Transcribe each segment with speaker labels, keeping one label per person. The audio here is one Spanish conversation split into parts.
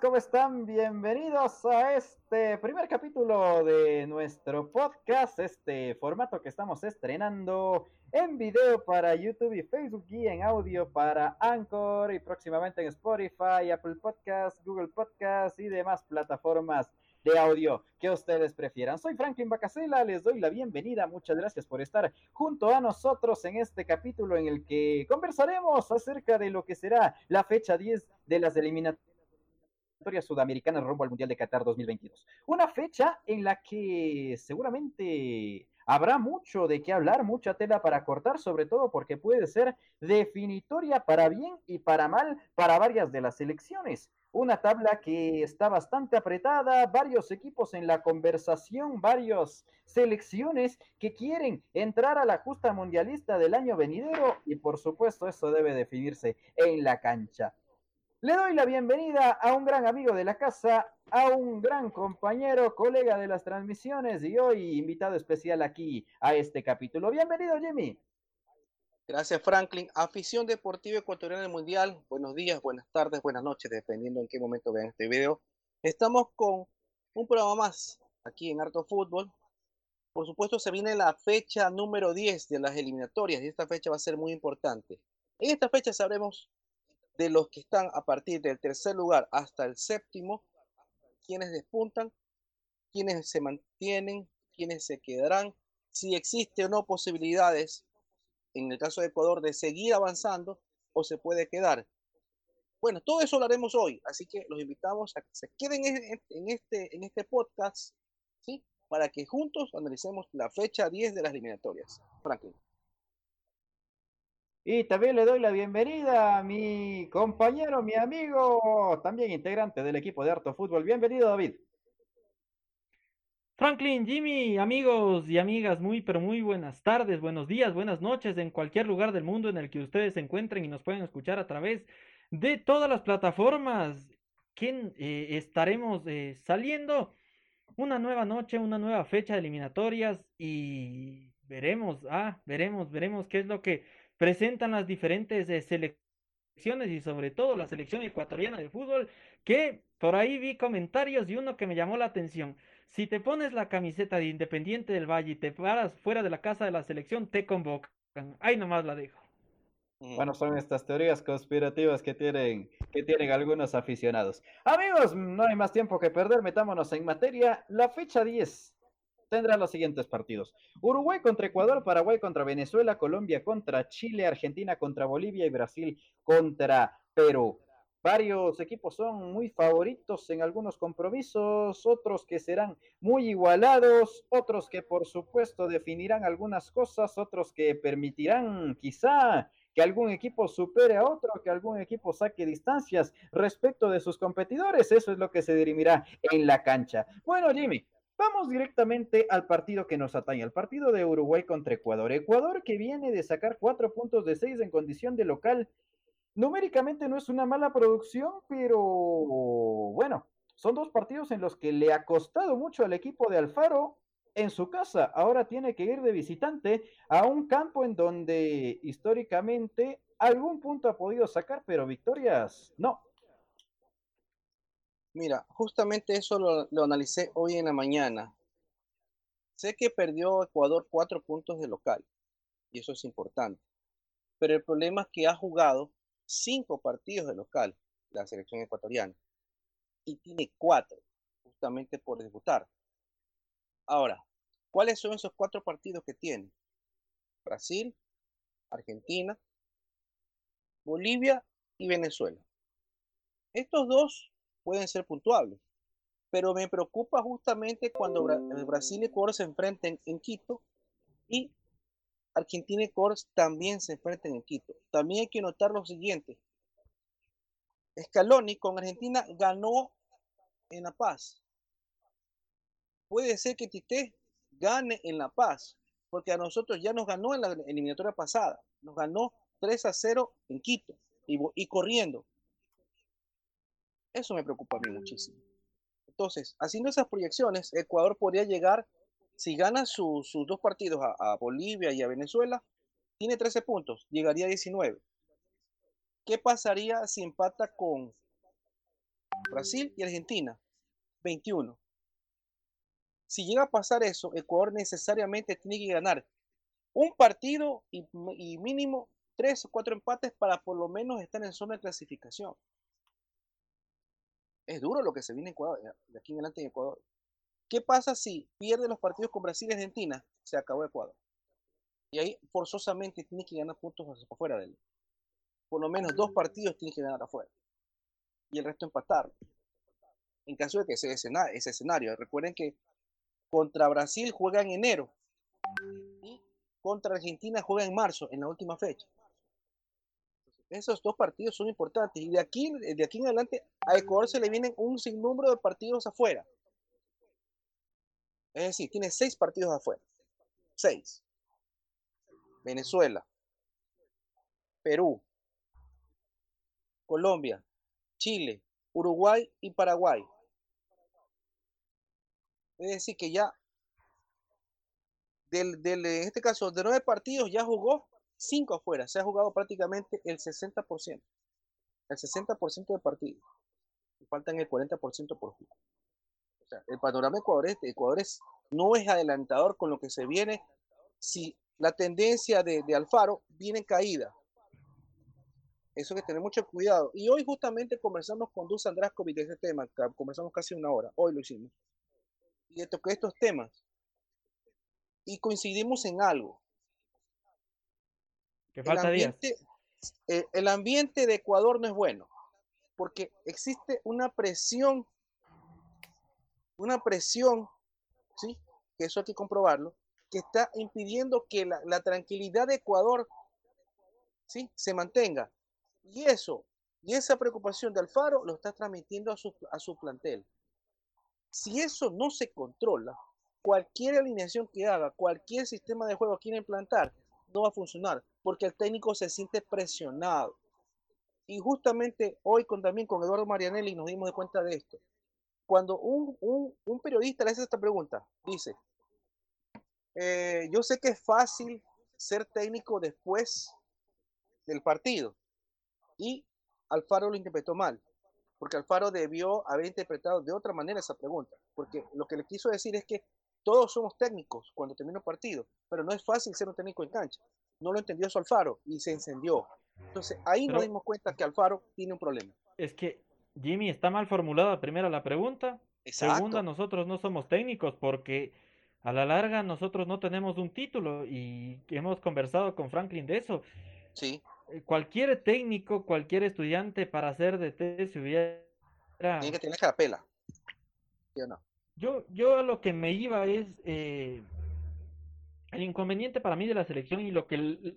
Speaker 1: ¿Cómo están? Bienvenidos a este primer capítulo de nuestro podcast, este formato que estamos estrenando en video para YouTube y Facebook y en audio para Anchor y próximamente en Spotify, Apple Podcasts, Google Podcasts y demás plataformas de audio que ustedes prefieran. Soy Franklin Bacasela, les doy la bienvenida, muchas gracias por estar junto a nosotros en este capítulo en el que conversaremos acerca de lo que será la fecha 10 de las eliminatorias sudamericanas rumbo al Mundial de Qatar 2022. Una fecha en la que seguramente habrá mucho de qué hablar, mucha tela para cortar, sobre todo porque puede ser definitoria para bien y para mal para varias de las selecciones. Una tabla que está bastante apretada, varios equipos en la conversación, varias selecciones que quieren entrar a la justa mundialista del año venidero y por supuesto eso debe definirse en la cancha. Le doy la bienvenida a un gran amigo de la casa, a un gran compañero, colega de las transmisiones y hoy invitado especial aquí a este capítulo. Bienvenido, Jimmy.
Speaker 2: Gracias, Franklin. Afición Deportiva Ecuatoriana del Mundial. Buenos días, buenas tardes, buenas noches, dependiendo en qué momento vean este video. Estamos con un programa más aquí en Harto Fútbol. Por supuesto, se viene la fecha número 10 de las eliminatorias y esta fecha va a ser muy importante. En esta fecha sabremos de los que están a partir del tercer lugar hasta el séptimo, quienes despuntan, quienes se mantienen, quienes se quedarán, si existe o no posibilidades, en el caso de Ecuador, de seguir avanzando o se puede quedar. Bueno, todo eso lo haremos hoy, así que los invitamos a que se queden en este, en este podcast, ¿sí? Para que juntos analicemos la fecha 10 de las eliminatorias. Franklin.
Speaker 1: Y también le doy la bienvenida a mi compañero, mi amigo, también integrante del equipo de Harto Fútbol. Bienvenido, David.
Speaker 3: Franklin, Jimmy, amigos y amigas, muy pero muy buenas tardes, buenos días, buenas noches en cualquier lugar del mundo en el que ustedes se encuentren y nos pueden escuchar a través de todas las plataformas que eh, estaremos eh, saliendo una nueva noche, una nueva fecha de eliminatorias y veremos, ah, veremos, veremos qué es lo que presentan las diferentes eh, selecciones y sobre todo la selección ecuatoriana de fútbol, que por ahí vi comentarios y uno que me llamó la atención. Si te pones la camiseta de Independiente del Valle y te paras fuera de la casa de la selección, te convocan. Ahí nomás la dejo.
Speaker 1: Bueno, son estas teorías conspirativas que tienen, que tienen algunos aficionados. Amigos, no hay más tiempo que perder, metámonos en materia. La fecha 10 tendrá los siguientes partidos. Uruguay contra Ecuador, Paraguay contra Venezuela, Colombia contra Chile, Argentina contra Bolivia y Brasil contra Perú. Varios equipos son muy favoritos en algunos compromisos, otros que serán muy igualados, otros que por supuesto definirán algunas cosas, otros que permitirán quizá que algún equipo supere a otro, que algún equipo saque distancias respecto de sus competidores. Eso es lo que se dirimirá en la cancha. Bueno, Jimmy, Vamos directamente al partido que nos atañe, al partido de Uruguay contra Ecuador. Ecuador que viene de sacar cuatro puntos de seis en condición de local. Numéricamente no es una mala producción, pero bueno, son dos partidos en los que le ha costado mucho al equipo de Alfaro en su casa. Ahora tiene que ir de visitante a un campo en donde históricamente algún punto ha podido sacar, pero victorias no.
Speaker 2: Mira, justamente eso lo, analicé hoy en la mañana. Sé que perdió Ecuador cuatro puntos de local, y eso es importante. Pero el problema es que ha jugado cinco partidos de local, la selección ecuatoriana, y tiene cuatro, justamente por disputar. Ahora, ¿cuáles son esos cuatro partidos que tiene? Brasil, Argentina, Bolivia y Venezuela. Estos dos pueden ser puntuables. Pero me preocupa justamente cuando Brasil y Ecuador se enfrenten en Quito y Argentina y Ecuador también se enfrenten en Quito. También hay que notar lo siguiente. Scaloni con Argentina ganó en La Paz. Puede ser que Tite gane en La Paz, porque a nosotros ya nos ganó en la eliminatoria pasada. Nos ganó 3 a 0 en Quito y corriendo. Eso me preocupa a mí muchísimo. Entonces, haciendo esas proyecciones, Ecuador podría llegar, si gana sus dos partidos a, Bolivia y a Venezuela, tiene 13 puntos, llegaría a 19. ¿Qué pasaría si empata con, Brasil y Argentina, 21. Si llega a pasar eso, Ecuador necesariamente tiene que ganar un partido y, y mínimo tres o cuatro empates para por lo menos estar en zona de clasificación. Es duro lo que se viene en Ecuador, de aquí en adelante en Ecuador. ¿Qué pasa si pierde los partidos con Brasil y Argentina? Se acabó Ecuador. Y ahí forzosamente tiene que ganar puntos afuera de él. Por lo menos dos partidos tiene que ganar afuera. Y el resto empatar. En caso de que sea ese escenario. Recuerden que contra Brasil juega en enero. Y contra Argentina juega en marzo, en la última fecha. Esos dos partidos son importantes. Y de aquí, de aquí en adelante a Ecuador se le vienen un sinnúmero de partidos afuera. Es decir, tiene seis partidos afuera. Seis. Venezuela, Perú, Colombia, Chile, Uruguay y Paraguay. Es decir, que ya, del, del, en este caso, de nueve partidos ya jugó cinco afuera. Se ha jugado prácticamente el 60%. El 60% de partidos. Faltan el 40% por jugar el panorama Ecuador, Ecuador no es adelantador con lo que se viene si la tendencia de, Alfaro viene en caída. Eso que tener mucho cuidado. Y hoy justamente conversamos con Dus Andraskovic de ese tema, conversamos casi una hora, hoy lo hicimos. Y de toqué estos temas. Y coincidimos en algo.
Speaker 3: Que falta
Speaker 2: el ambiente, eh, el ambiente de Ecuador no es bueno, porque existe una presión una presión, ¿sí? que eso hay que comprobarlo, que está impidiendo que la, tranquilidad de Ecuador ¿sí? se mantenga. Y eso, y esa preocupación de Alfaro lo está transmitiendo a su, a su plantel. Si eso no se controla, cualquier alineación que haga, cualquier sistema de juego que quiera implantar, no va a funcionar, porque el técnico se siente presionado. Y justamente hoy con, también con Eduardo Marianelli nos dimos de cuenta de esto cuando un, un, periodista le hace esta pregunta, dice, eh, yo sé que es fácil ser técnico después del partido y Alfaro lo interpretó mal, porque Alfaro debió haber interpretado de otra manera esa pregunta, porque lo que le quiso decir es que todos somos técnicos cuando termina un partido, pero no es fácil ser un técnico en cancha. No lo entendió eso Alfaro y se encendió. Entonces ahí nos dimos cuenta que Alfaro tiene un problema.
Speaker 3: Es que Jimmy, está mal formulada primera la pregunta. Segunda, nosotros no somos técnicos porque a la larga nosotros no tenemos un título y hemos conversado con Franklin de eso.
Speaker 2: Sí.
Speaker 3: Eh, cualquier técnico, cualquier estudiante para hacer de se hubiera...
Speaker 2: Tiene que tener capela. ¿Sí o no?
Speaker 3: Yo, yo a lo que me iba es eh, el inconveniente para mí de la selección y lo que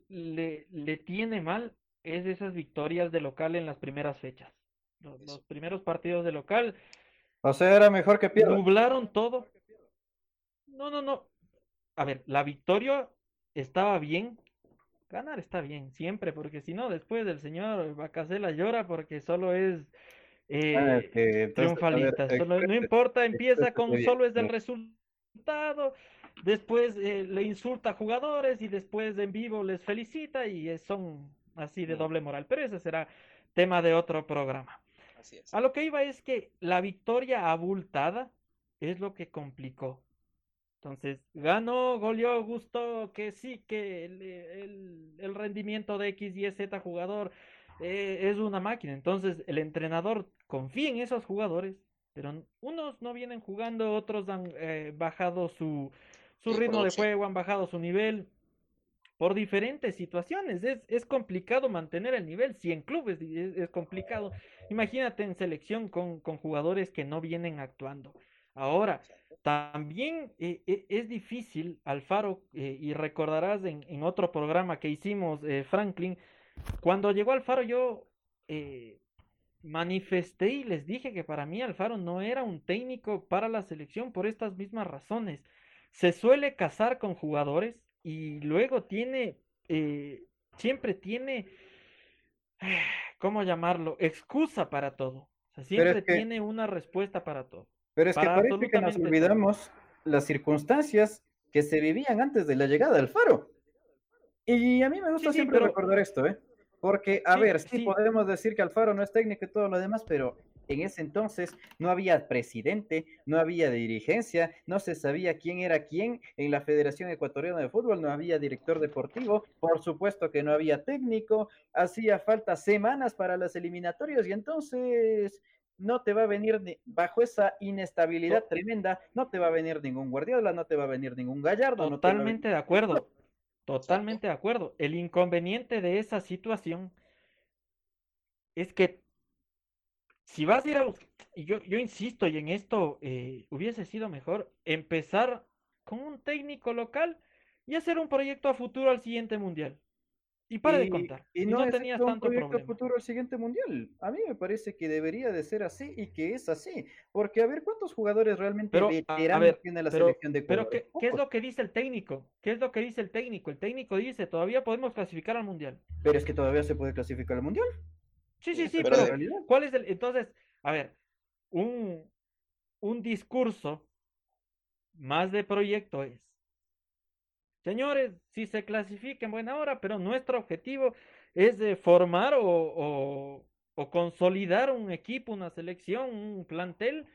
Speaker 3: le, le tiene mal es esas victorias de local en las primeras fechas los, primeros partidos de local.
Speaker 1: O sea, era mejor que pierda.
Speaker 3: Nublaron todo. No, no, no. A ver, la victoria estaba bien. Ganar está bien, siempre, porque si no, después del señor Bacasela llora porque solo es eh, ah, triunfalista. no importa, empieza con solo es del resultado. Después eh, le insulta a jugadores y después en vivo les felicita y son así de doble moral. Pero ese será tema de otro programa. A lo que iba es que la victoria abultada es lo que complicó. Entonces, ganó, goleó, gustó, que sí, que el, rendimiento de X y Z jugador eh, es una máquina. Entonces, el entrenador confía en esos jugadores, pero unos no vienen jugando, otros han eh, bajado su, su ritmo de juego, han bajado su nivel por diferentes situaciones. Es, es complicado mantener el nivel. Si en clubes es, complicado, imagínate en selección con, con, jugadores que no vienen actuando. Ahora, también eh, eh, es difícil, Alfaro, eh, y recordarás en, en, otro programa que hicimos, Franklin, cuando llegó Alfaro yo manifesté y les dije que para mí Alfaro no era un técnico para la selección por estas mismas razones. Se suele casar con jugadores y luego tiene, eh, siempre tiene, ¿cómo llamarlo? Excusa para todo. siempre tiene una respuesta para todo.
Speaker 1: Pero es que parece que nos olvidamos las circunstancias que se vivían antes de la llegada del faro. Y a mí me gusta siempre recordar esto, ¿eh? Porque, a ver, sí, podemos decir que Alfaro no es técnico y todo lo demás, pero en ese entonces no había presidente, no había dirigencia, no se sabía quién era quién en la Federación Ecuatoriana de Fútbol, no había director deportivo, por supuesto que no había técnico, hacía falta semanas para las eliminatorias y entonces no te va a venir bajo esa inestabilidad tremenda, no te va a venir ningún Guardiola, no te va a venir ningún Gallardo.
Speaker 3: Totalmente de acuerdo, totalmente de acuerdo. El inconveniente de esa situación es que si vas a ir a y yo, insisto, y en esto eh, hubiese sido mejor empezar con un técnico local y hacer un proyecto a futuro al siguiente mundial. Y para de contar.
Speaker 1: Y, no, tenías tanto proyecto futuro al siguiente mundial. A mí me parece que debería de ser así y que es así. Porque a ver cuántos jugadores realmente veteranos tiene la selección de
Speaker 3: Ecuador. Pero ¿qué, es lo que dice el técnico? ¿Qué es lo que dice el técnico? El técnico dice, todavía podemos clasificar al mundial.
Speaker 1: Pero es que todavía se puede clasificar al mundial.
Speaker 3: Sí, sí, sí, pero, ¿cuál es el? Entonces, a ver, un, un discurso más de proyecto es Señores, si se clasifica en buena hora, pero nuestro objetivo es de formar o, consolidar un equipo, una selección, un plantel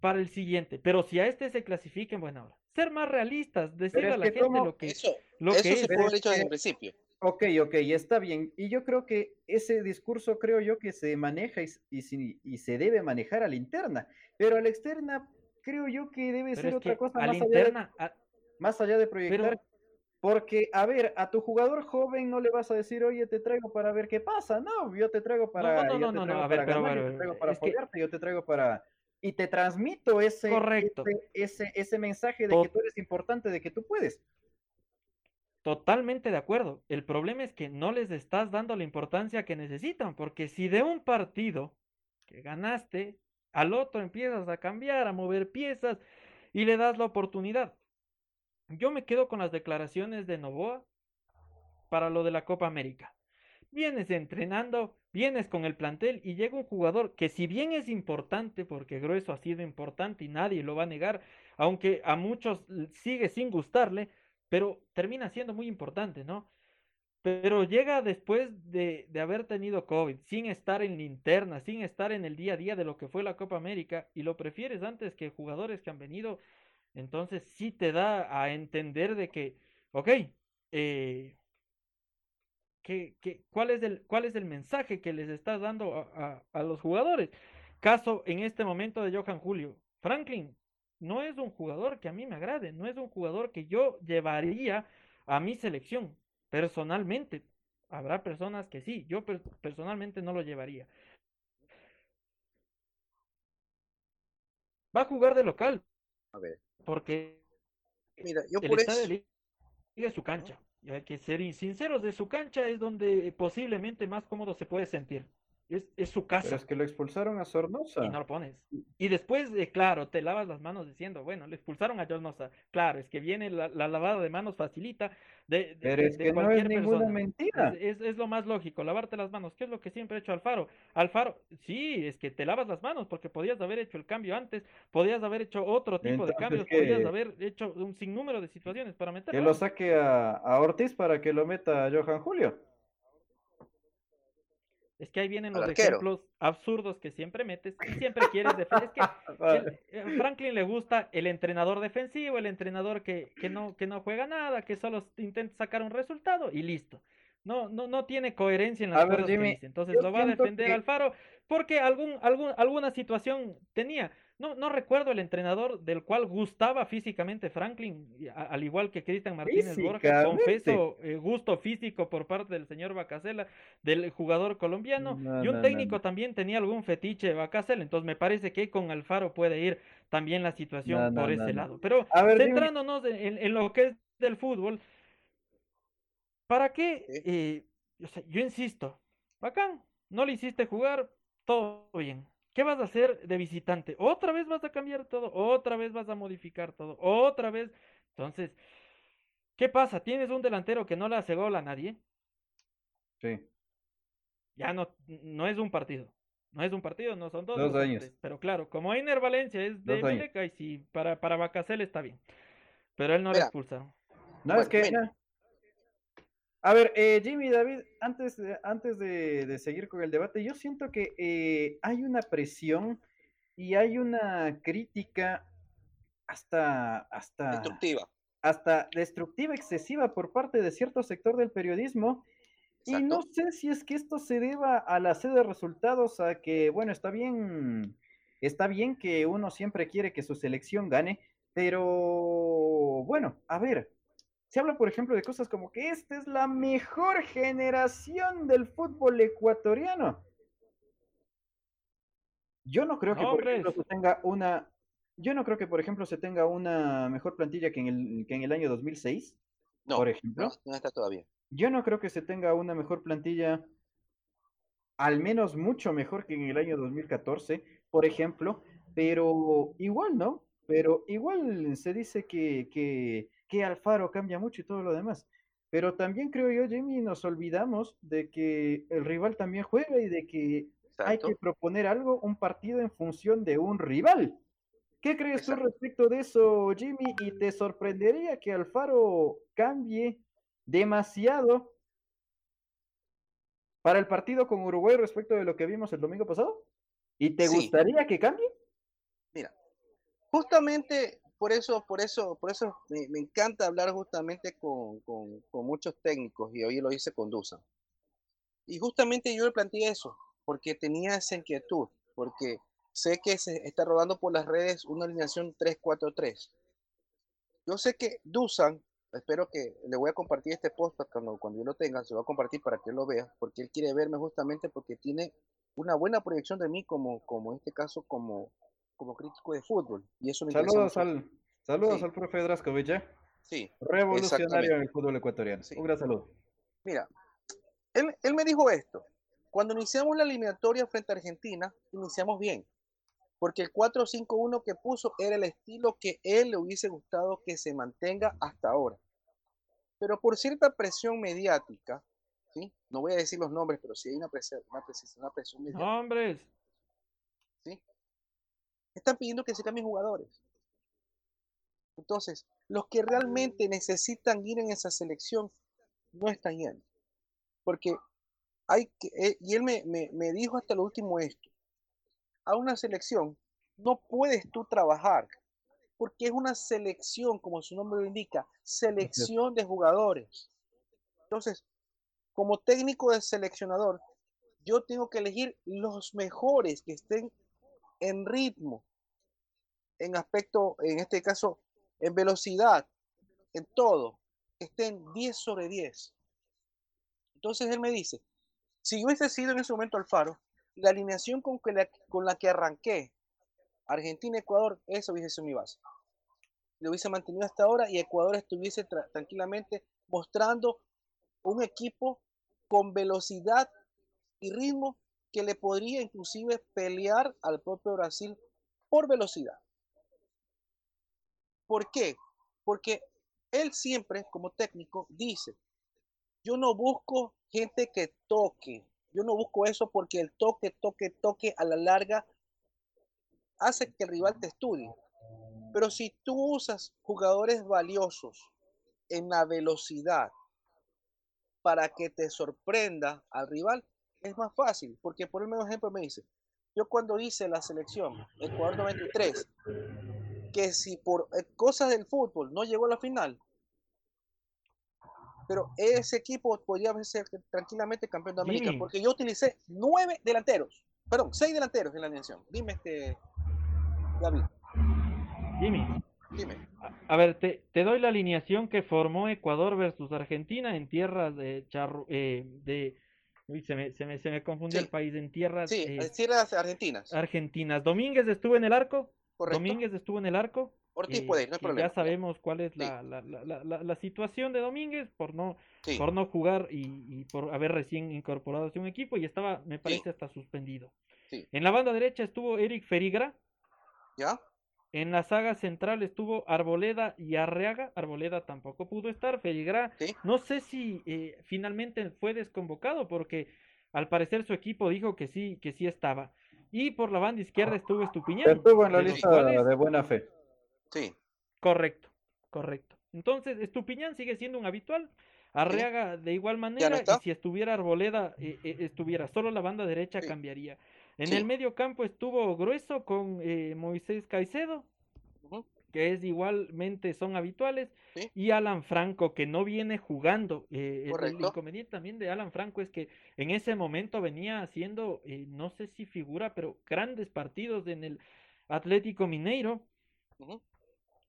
Speaker 3: para el siguiente. Pero si a este se clasifica en buena hora, ser más realistas, decirle a la gente lo que,
Speaker 2: eso, lo eso se puede dicho desde el principio.
Speaker 1: Ok, ok, está bien. Y yo creo que ese discurso, creo yo, que se maneja y, y, se debe manejar a la interna. Pero a la externa, creo yo que debe ser otra cosa más, allá de, más allá de proyectar. Porque, a ver, a tu jugador joven no le vas a decir, oye, te traigo para ver qué pasa. No, yo te traigo para. No, no, no, no, a ver, pero, yo te traigo para apoyarte, yo te traigo para. Y te transmito ese, Correcto. ese, ese, mensaje de que tú eres importante, de que tú puedes.
Speaker 3: Totalmente de acuerdo. El problema es que no les estás dando la importancia que necesitan, porque si de un partido que ganaste, al otro empiezas a cambiar, a mover piezas y le das la oportunidad. Yo me quedo con las declaraciones de Novoa para lo de la Copa América. Vienes entrenando, vienes con el plantel y llega un jugador que si bien es importante, porque Grueso ha sido importante y nadie lo va a negar, aunque a muchos sigue sin gustarle, pero termina siendo muy importante, ¿no? Pero llega después de, de, haber tenido COVID, sin estar en linterna, sin estar en el día a día de lo que fue la Copa América, y lo prefieres antes que jugadores que han venido entonces sí te da a entender de que, ok, eh, cuál, es el, ¿cuál es el mensaje que les estás dando a, los jugadores? Caso en este momento de Johan Julio. Franklin no es un jugador que a mí me agrade, no es un jugador que yo llevaría a mi selección personalmente. Habrá personas que sí, yo personalmente no lo llevaría. Va a jugar de local. A ver. Porque
Speaker 2: Mira, yo el por
Speaker 3: estadio eso... es su cancha. Y hay que ser sinceros, de su cancha es donde posiblemente más cómodo se puede sentir. Es, es, su casa.
Speaker 1: Pero es que lo expulsaron a Sornosa.
Speaker 3: Y no lo pones. Y después, de claro, te lavas las manos diciendo, bueno, le expulsaron a Sornosa. Claro, es que viene la, lavada de manos facilita. De,
Speaker 1: Pero es que no es ninguna mentira.
Speaker 3: Es, es, lo más lógico, lavarte las manos. ¿Qué es lo que siempre ha hecho Alfaro? Alfaro, sí, es que te lavas las manos porque podías haber hecho el cambio antes, podías haber hecho otro tipo de cambios, podías haber hecho un sinnúmero de situaciones para meter.
Speaker 1: Que lo saque a, a Ortiz para que lo meta a Johan Julio.
Speaker 3: Es que ahí vienen los ejemplos absurdos que siempre metes y siempre quieres defender. Es que a eh, Franklin le gusta el entrenador defensivo, el entrenador que, que, no, que no juega nada, que solo intenta sacar un resultado y listo. No, no, no tiene coherencia en las cosas que dice. Entonces lo va a defender Alfaro porque algún, algún, alguna situación tenía. No, no recuerdo el entrenador del cual gustaba físicamente Franklin, al igual que Cristian Martínez Borja, confeso eh, gusto físico por parte del señor Bacasela, del jugador colombiano, y un técnico también tenía algún fetiche Bacasela, entonces me parece que con Alfaro puede ir también la situación por ese lado. Pero centrándonos en, lo que es del fútbol, ¿para qué? Eh, yo insisto, bacán, no le hiciste jugar, todo bien ¿Qué vas a hacer de visitante? ¿Otra vez vas a cambiar todo? ¿Otra vez vas a modificar todo? ¿Otra vez? Entonces, ¿qué pasa? ¿Tienes un delantero que no le hace gol a nadie?
Speaker 1: Sí.
Speaker 3: Ya no, no es un partido. No es un partido, no son dos.
Speaker 1: Dos años.
Speaker 3: pero claro, como Einer Valencia es de Mileca y si para, para Bacasel está bien. Pero él no le expulsaron.
Speaker 1: No, es que A ver, eh, Jimmy David, antes, de, antes de, seguir con el debate, yo siento que eh, hay una presión y hay una crítica hasta, hasta
Speaker 2: destructiva.
Speaker 1: Hasta destructiva, excesiva por parte de cierto sector del periodismo. Y no sé si es que esto se deba a la sed de resultados, a que, bueno, está bien, está bien que uno siempre quiere que su selección gane, pero bueno, a ver, se habla, por ejemplo, de cosas como que esta es la mejor generación del fútbol ecuatoriano. Yo no creo que, por ejemplo, se tenga una. Yo no creo que, por ejemplo, se tenga una mejor plantilla que en el, que en el año 2006. No, por ejemplo.
Speaker 2: No, está todavía.
Speaker 1: Yo no creo que se tenga una mejor plantilla, al menos mucho mejor que en el año 2014, por ejemplo. Pero igual, ¿no? Pero igual se dice que, que que Alfaro cambia mucho y todo lo demás. Pero también creo yo, Jimmy, nos olvidamos de que el rival también juega y de que hay que proponer algo, un partido en función de un rival. ¿Qué crees tú respecto de eso, Jimmy? ¿Y te sorprendería que Alfaro cambie demasiado para el partido con Uruguay respecto de lo que vimos el domingo pasado? ¿Y te gustaría que cambie?
Speaker 2: Mira, justamente por eso, por eso, por eso me, encanta hablar justamente con, muchos técnicos y hoy lo hice con Dusan. Y justamente yo le planteé eso, porque tenía esa inquietud, porque sé que se está rodando por las redes una alineación 3-4-3. Yo sé que Dusan, espero que le voy a compartir este post cuando, cuando yo lo tenga, se lo voy a compartir para que él lo vea, porque él quiere verme justamente porque tiene una buena proyección de mí como, como en este caso, como, como crítico de fútbol. Y eso
Speaker 1: saludos al, saludos al profe Draskovic, ¿eh?
Speaker 2: Sí.
Speaker 1: Revolucionario en el fútbol ecuatoriano. Un gran saludo.
Speaker 2: Mira, él, él me dijo esto. Cuando iniciamos la eliminatoria frente a Argentina, iniciamos bien. Porque el 4-5-1 que puso era el estilo que él le hubiese gustado que se mantenga hasta ahora. Pero por cierta presión mediática, ¿sí? no voy a decir los nombres, pero sí hay una presión, una presión, una presión mediática.
Speaker 3: Nombres
Speaker 2: están pidiendo que se cambien jugadores. Entonces, los que realmente necesitan ir en esa selección no están yendo. Porque hay que, eh, y él me, me dijo hasta lo último esto, a una selección no puedes tú trabajar, porque es una selección, como su nombre lo indica, selección de jugadores. Entonces, como técnico de seleccionador, yo tengo que elegir los mejores que estén en ritmo, en aspecto, en este caso, en velocidad, en todo, estén 10 sobre 10. Entonces él me dice, si yo hubiese sido en ese momento Alfaro, la alineación con, que la, con la que arranqué, Argentina-Ecuador, eso hubiese sido mi base. Lo hubiese mantenido hasta ahora y Ecuador estuviese tranquilamente mostrando un equipo con velocidad y ritmo que le podría inclusive pelear al propio Brasil por velocidad. ¿Por qué? Porque él siempre, como técnico, dice, yo no busco gente que toque, yo no busco eso porque el toque, toque, toque a la larga hace que el rival te estudie. Pero si tú usas jugadores valiosos en la velocidad para que te sorprenda al rival, es más fácil. Porque por el mismo ejemplo me dice, yo cuando hice la selección, Ecuador 93, que si por eh, cosas del fútbol no llegó a la final, pero ese equipo podría ser tranquilamente campeón de América, porque yo utilicé nueve delanteros, perdón, seis delanteros en la alineación. Dime, este, David.
Speaker 3: Jimmy.
Speaker 2: Dime.
Speaker 3: A, ver, te, doy la alineación que formó Ecuador versus Argentina en tierras de charro, eh, de se me, se me, se me confundió el país en tierras.
Speaker 2: Sí, eh, tierras argentinas.
Speaker 3: Argentinas. Domínguez estuvo en el arco. Domínguez estuvo en el arco.
Speaker 2: Ortiz puede no hay problema.
Speaker 3: Ya sabemos cuál es la, la, la, la, situación de Domínguez por no, por no jugar y, por haber recién incorporado a un equipo y estaba, me parece, hasta suspendido. En la banda derecha estuvo Eric Ferigra.
Speaker 2: ¿Ya?
Speaker 3: En la saga central estuvo Arboleda y Arreaga. Arboleda tampoco pudo estar. Ferigra, no sé si eh, finalmente fue desconvocado porque al parecer su equipo dijo que sí, que sí estaba. Y por la banda izquierda estuvo Estupiñán.
Speaker 1: Estuvo en la lista de buena fe.
Speaker 2: Sí.
Speaker 3: Correcto, correcto. Entonces, Estupiñán sigue siendo un habitual. Arriaga de igual manera, y si estuviera Arboleda, eh, eh, estuviera solo la banda derecha, cambiaría. En el medio campo estuvo Grueso con eh, Moisés Caicedo, que es igualmente son habituales, y Alan Franco, que no viene jugando. el inconveniente también de Alan Franco es que en ese momento venía haciendo, no sé si figura, pero grandes partidos en el Atlético Mineiro.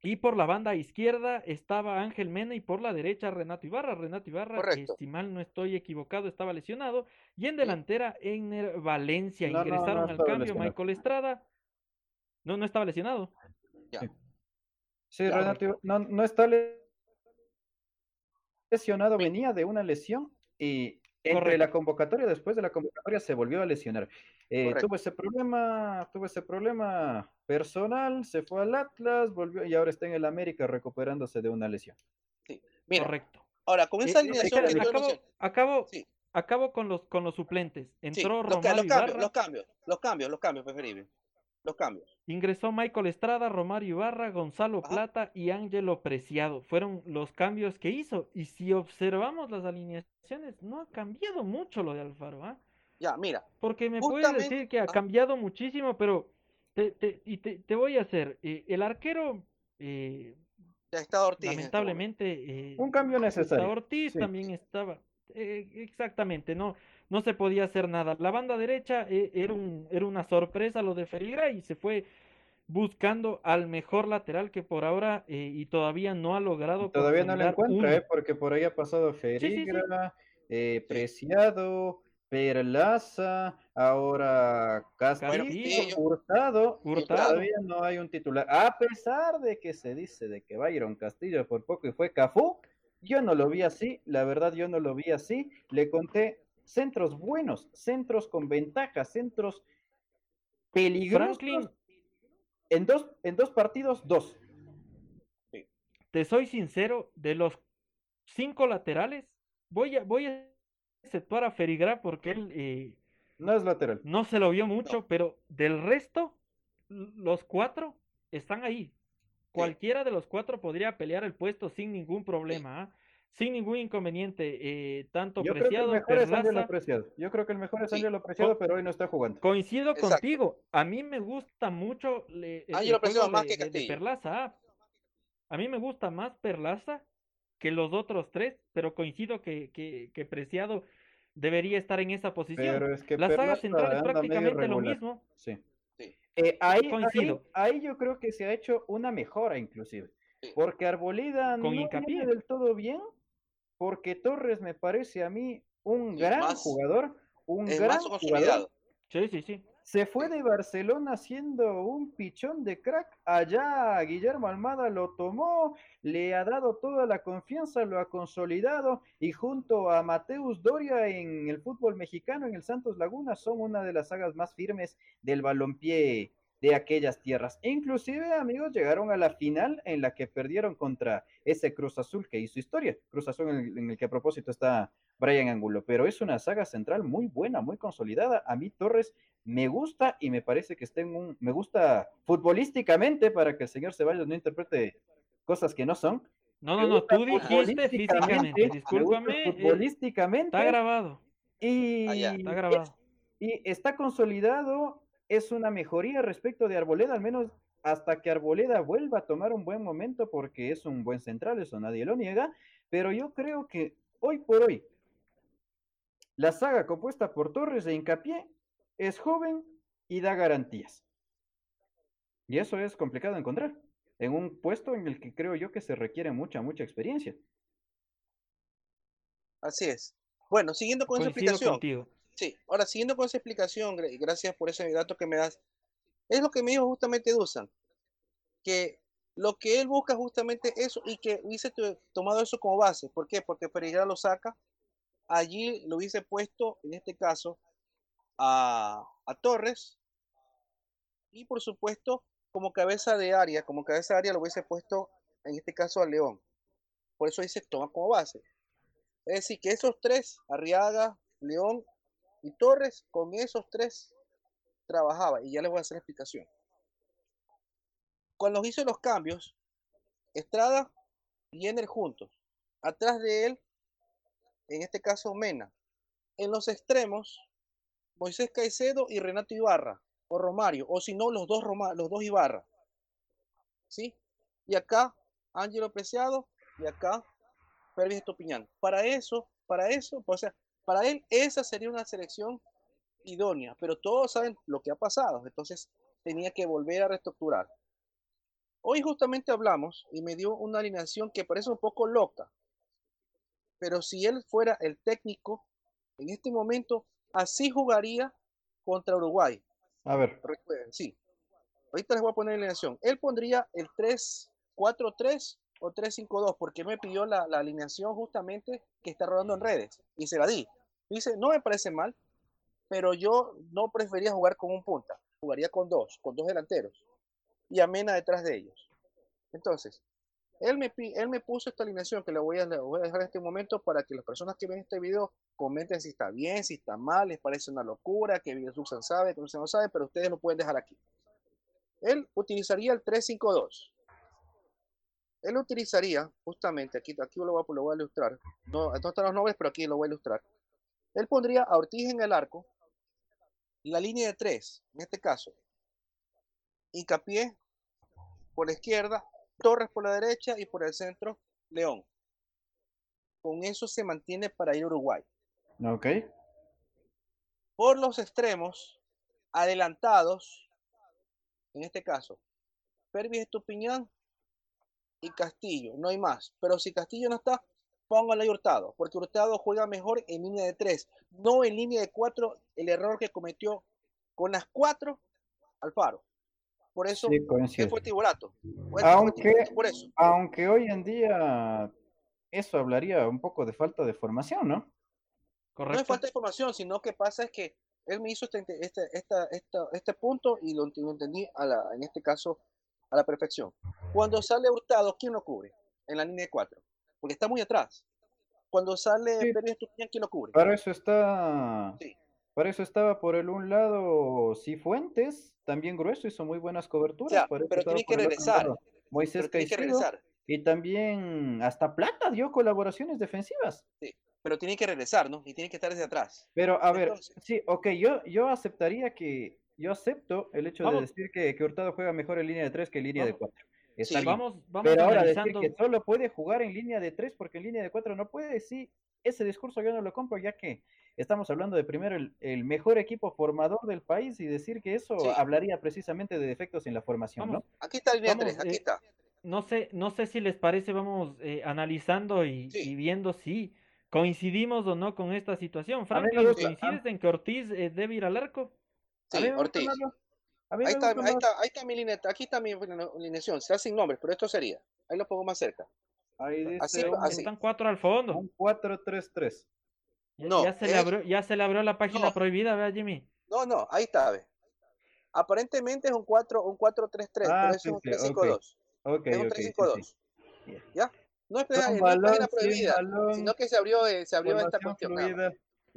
Speaker 3: Y por la banda izquierda estaba Ángel Mena y por la derecha Renato Ibarra. Renato Ibarra, si mal no estoy equivocado, estaba lesionado. Y en delantera en Valencia ingresaron al cambio Michael Estrada. No, no estaba lesionado.
Speaker 1: Sí, Renato no, no está lesionado, venía de una lesión y entre la convocatoria, después de la convocatoria, se volvió a lesionar. Eh, tuvo ese problema, tuvo ese problema personal, se fue al Atlas, volvió y ahora está en el América recuperándose de una lesión.
Speaker 3: Sí, Correcto.
Speaker 2: Ahora, con esa alineación
Speaker 3: acabo, acabo, con los con los suplentes. Entró
Speaker 2: los,
Speaker 3: Romario
Speaker 2: los, cambios, los cambios, los cambios, los cambios preferibles. Los cambios.
Speaker 3: Ingresó Michael Estrada, Romario Ibarra, Gonzalo Plata y Ángelo Preciado. Fueron los cambios que hizo. Y si observamos las alineaciones, no ha cambiado mucho lo de Alfaro, ¿ah?
Speaker 2: Ya, mira.
Speaker 3: Porque me puedes decir que ha cambiado muchísimo, pero te, te, y te, te voy a hacer. Eh, el arquero. Eh,
Speaker 2: ya está Ortiz.
Speaker 3: Lamentablemente.
Speaker 1: Eh, Un cambio necesario.
Speaker 3: Ortiz también estaba. exactamente, no, no se podía hacer nada. La banda derecha era, un, era una sorpresa lo de Ferigra y se fue buscando al mejor lateral que por ahora y todavía no ha logrado.
Speaker 1: Todavía no lo encuentra, porque por ahí ha pasado Ferigra, Preciado, Perlaza, ahora Castillo, Hurtado, todavía no hay un titular. A pesar de que se dice de que Byron Castillo por poco y fue Cafú, yo no lo vi así, la verdad yo no lo vi así. Le conté centros buenos, centros con ventaja, centros peligrosos. En dos, en dos partidos, dos.
Speaker 3: Te soy sincero, de los cinco laterales, voy a, voy a exceptuar a Ferigra porque él eh,
Speaker 1: no es lateral.
Speaker 3: No se lo vio mucho, pero del resto, los cuatro están ahí. Cualquiera de los cuatro podría pelear el puesto sin ningún problema, ¿ah? Sin ningún inconveniente. Eh, tanto
Speaker 1: Yo
Speaker 3: Preciado,
Speaker 1: creo que el mejor es Preciado. Yo creo que el mejor es Ángelo Preciado, pero hoy no está jugando.
Speaker 3: Coincido contigo. A mí me gusta mucho le,
Speaker 2: más que
Speaker 3: de, Perlaza. A mí me gusta más Perlaza que los otros tres, pero coincido que, que, que Preciado debería estar en esa posición. la saga central es prácticamente lo mismo.
Speaker 1: Sí. Eh, ahí, Coincido. Ahí, yo creo que se ha hecho una mejora inclusive. Porque Arboleda no viene del todo bien, porque Torres me parece a mí un gran jugador, un gran jugador.
Speaker 3: Sí, sí, sí.
Speaker 1: Se fue de Barcelona siendo un pichón de crack. Allá Guillermo Almada lo tomó, le ha dado toda la confianza, lo ha consolidado y junto a Mateus Doria en el fútbol mexicano, en el Santos Laguna, son una de las sagas más firmes del balompié de aquellas tierras. Inclusive, amigos, llegaron a la final en la que perdieron contra ese Cruz Azul que hizo historia. Cruz Azul en el, que a propósito está Brian Angulo, pero es una saga central muy buena, muy consolidada. A mí Torres me gusta y me parece que está en un, me gusta futbolísticamente para que el señor Ceballos no interprete cosas que no son.
Speaker 3: No, no, no, tú dijiste físicamente, discúlpame.
Speaker 1: Eh, futbolísticamente.
Speaker 3: está grabado.
Speaker 1: Y, ah,
Speaker 3: está grabado.
Speaker 1: y está consolidado es una mejoría respecto de Arboleda, al menos hasta que Arboleda vuelva a tomar un buen momento, porque es un buen central, eso nadie lo niega, pero yo creo que hoy por hoy, la saga compuesta por Torres de Hincapié es joven y da garantías. Y eso es complicado de encontrar en un puesto en el que creo yo que se requiere mucha, mucha experiencia.
Speaker 2: Así es. Bueno, siguiendo con esa explicación. Sí, ahora siguiendo con esa explicación, gracias por ese dato que me das, es lo que me dijo justamente Dusan, que lo que él busca justamente eso y que hubiese tomado eso como base. ¿Por qué? Porque Pereira lo saca, allí lo hubiese puesto, en este caso, a, a Torres y por supuesto como cabeza de área, como cabeza de área lo hubiese puesto en este caso a León. Por eso dice toma como base. Es decir, que esos tres, Arriaga, León y Torres con esos tres trabajaba. Y ya les voy a hacer la explicación. Cuando hizo los cambios, Estrada y Jenner juntos. Atrás de él, en este caso Mena. En los extremos, Moisés Caicedo y Renato Ibarra, o Romario, o si no, los dos, Roma, los dos Ibarra. ¿Sí? Y acá, Ángelo Preciado, y acá, Pervis Estupiñán. Para eso, para eso, o sea, para él esa sería una selección idónea, pero todos saben lo que ha pasado, entonces tenía que volver a reestructurar. Hoy justamente hablamos y me dio una alineación que parece un poco loca, pero si él fuera el técnico, en este momento así jugaría contra Uruguay.
Speaker 1: A ver.
Speaker 2: Recuerden, sí. Ahorita les voy a poner la alineación. Él pondría el 3-4-3 o 3-5-2 porque me pidió la, la alineación justamente que está rodando en redes y se la di. Dice, no me parece mal, pero yo no prefería jugar con un punta, jugaría con dos, con dos delanteros y Amena detrás de ellos. Entonces, él me, él me puso esta alineación que le voy, a, voy a dejar en este momento para que las personas que ven este video comenten si está bien, si está mal, les parece una locura, que Susan sabe, que no sabe, pero ustedes lo pueden dejar aquí. Él utilizaría el 352. Él utilizaría, justamente, aquí, aquí lo, voy a, lo voy a ilustrar, no, no están los nombres, pero aquí lo voy a ilustrar. Él pondría a Ortiz en el arco, la línea de tres, en este caso, Hincapié por la izquierda, Torres por la derecha y por el centro, León. Con eso se mantiene para ir a Uruguay.
Speaker 1: Ok.
Speaker 2: Por los extremos, adelantados, en este caso, Pervis Estupiñán y Castillo, no hay más. Pero si Castillo no está, póngale a Hurtado, porque Hurtado juega mejor en línea de tres, no en línea de cuatro, el error que cometió con las cuatro Alfaro. Por eso fue tiburato.
Speaker 1: Aunque, por eso. aunque hoy en día eso hablaría un poco de falta de formación, ¿no?
Speaker 2: Correcto. No es falta de formación, sino que pasa es que él me hizo este, este, este punto y lo, entendí a la, en este caso a la perfección. Cuando sale Hurtado, ¿quién lo cubre? En la línea de cuatro porque está muy atrás. Cuando sale sí. Pérez ¿quién lo cubre?
Speaker 1: Para eso está. Para eso estaba por el un lado Cifuentes, también grueso, hizo muy buenas coberturas.
Speaker 2: pero tiene que regresar.
Speaker 1: Moisés Caicedo. Y también hasta Plata dio colaboraciones defensivas.
Speaker 2: Sí, pero tiene que regresar, ¿no? Y tiene que estar desde atrás.
Speaker 1: Pero a ver, sí, ok, yo, yo aceptaría que, yo acepto el hecho de decir que, que, Hurtado juega mejor en línea de tres que en línea de
Speaker 3: Sí, vamos, vamos
Speaker 1: Pero ahora decir que solo puede jugar en línea de tres porque en línea de cuatro no puede, sí, ese discurso yo no lo compro ya que estamos hablando de primero el, el mejor equipo formador del país y decir que eso sí. hablaría precisamente de defectos en la formación,
Speaker 2: vamos,
Speaker 1: ¿no?
Speaker 2: Aquí está el línea vamos, 3, aquí
Speaker 3: eh,
Speaker 2: está.
Speaker 3: No sé, no sé si les parece, vamos eh, analizando y, sí. y, viendo si coincidimos o no con esta situación. Franklin, ¿coincides en que Ortiz eh, debe ir al arco?
Speaker 2: Sí, Ortiz. Ahí está, ahí, está, ahí está mi aquí está mi alineación, está sin nombres, pero esto sería, ahí lo pongo más cerca.
Speaker 1: Ahí dice
Speaker 3: así, un, así. Están cuatro al fondo.
Speaker 1: Un 4-3-3.
Speaker 3: No, ya, se es... le abrió, ya se le abrió la página no. prohibida, ¿verdad, Jimmy?
Speaker 2: No, no, ahí está, ve. Aparentemente es un 4 un 4-3-3, ah, pero es
Speaker 1: sí,
Speaker 2: un
Speaker 1: 3-5-2.
Speaker 2: Okay. es un 3-5-2. Sí, sí. ¿Ya? No es, no es página prohibida, sino que se abrió, eh, se abrió esta cuestión.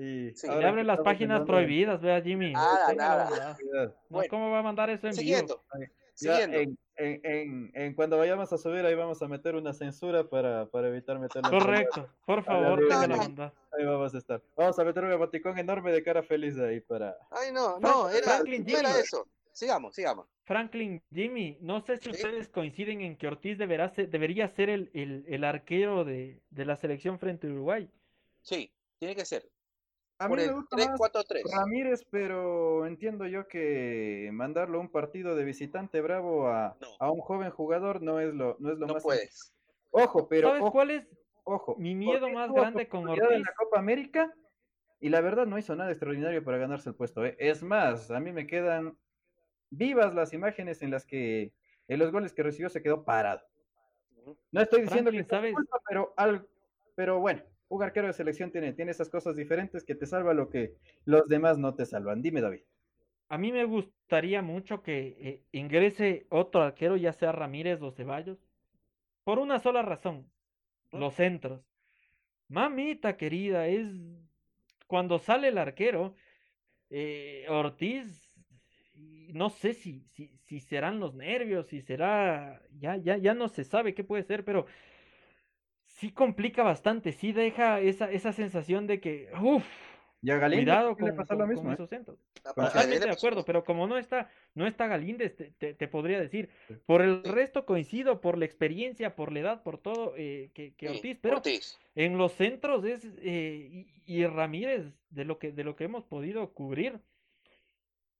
Speaker 3: Y sí. Le abren las páginas prohibidas, vea Jimmy.
Speaker 2: Nada, nada.
Speaker 3: No, ¿Cómo va a mandar eso en
Speaker 2: siguiendo,
Speaker 3: vivo?
Speaker 2: Siguiendo.
Speaker 1: En, en, en, en, cuando vayamos a subir ahí vamos a meter una censura para, para evitar meter
Speaker 3: Correcto, por favor,
Speaker 1: no, no. Ahí vamos a estar. Vamos a meter un emoticón enorme de cara feliz ahí para.
Speaker 2: Ay, no, no, era, Franklin, no era eso. Sigamos, sigamos.
Speaker 3: Franklin, Jimmy, no sé si ¿Sí? ustedes coinciden en que Ortiz deberá ser, debería ser el, el, el arquero de, de la selección frente a Uruguay.
Speaker 2: Sí, tiene que ser.
Speaker 1: A mí me gusta 3, más 4, 3. Ramírez, pero entiendo yo que mandarlo a un partido de visitante bravo a, no. a un joven jugador no es lo, no es lo
Speaker 2: no
Speaker 1: más.
Speaker 2: puedes.
Speaker 1: Ojo, pero.
Speaker 3: ¿Sabes
Speaker 1: ojo,
Speaker 3: cuál es
Speaker 1: ojo,
Speaker 3: mi miedo más grande con Ortiz?
Speaker 1: En la Copa América y la verdad no hizo nada extraordinario para ganarse el puesto. ¿eh? Es más, a mí me quedan vivas las imágenes en las que en los goles que recibió se quedó parado. No estoy diciendo
Speaker 3: Franklin,
Speaker 1: que
Speaker 3: ¿sabes?
Speaker 1: Culpa, pero, al, pero bueno un arquero de selección tiene, tiene esas cosas diferentes que te salva lo que los demás no te salvan. Dime, David.
Speaker 3: A mí me gustaría mucho que eh, ingrese otro arquero, ya sea Ramírez o Ceballos, por una sola razón, los centros. Mamita querida, es cuando sale el arquero, eh, Ortiz, no sé si, si, si serán los nervios, si será, ya, ya, ya no se sabe qué puede ser, pero sí complica bastante, sí deja esa, esa sensación de que, uff, cuidado con,
Speaker 1: le pasó lo
Speaker 3: con-
Speaker 1: mismo.
Speaker 3: con
Speaker 1: ¿eh?
Speaker 3: esos centros. Totalmente de acuerdo, pero como no está, no está Galíndez, te, te- te podría decir,
Speaker 1: Sí.
Speaker 3: por el
Speaker 2: Sí.
Speaker 3: resto coincido, por la experiencia, por la edad, por todo, eh, que, que
Speaker 2: Sí,
Speaker 3: Ortiz, pero
Speaker 2: Ortiz.
Speaker 3: en los centros es, eh, y, y Ramírez, de lo que, de lo que hemos podido cubrir,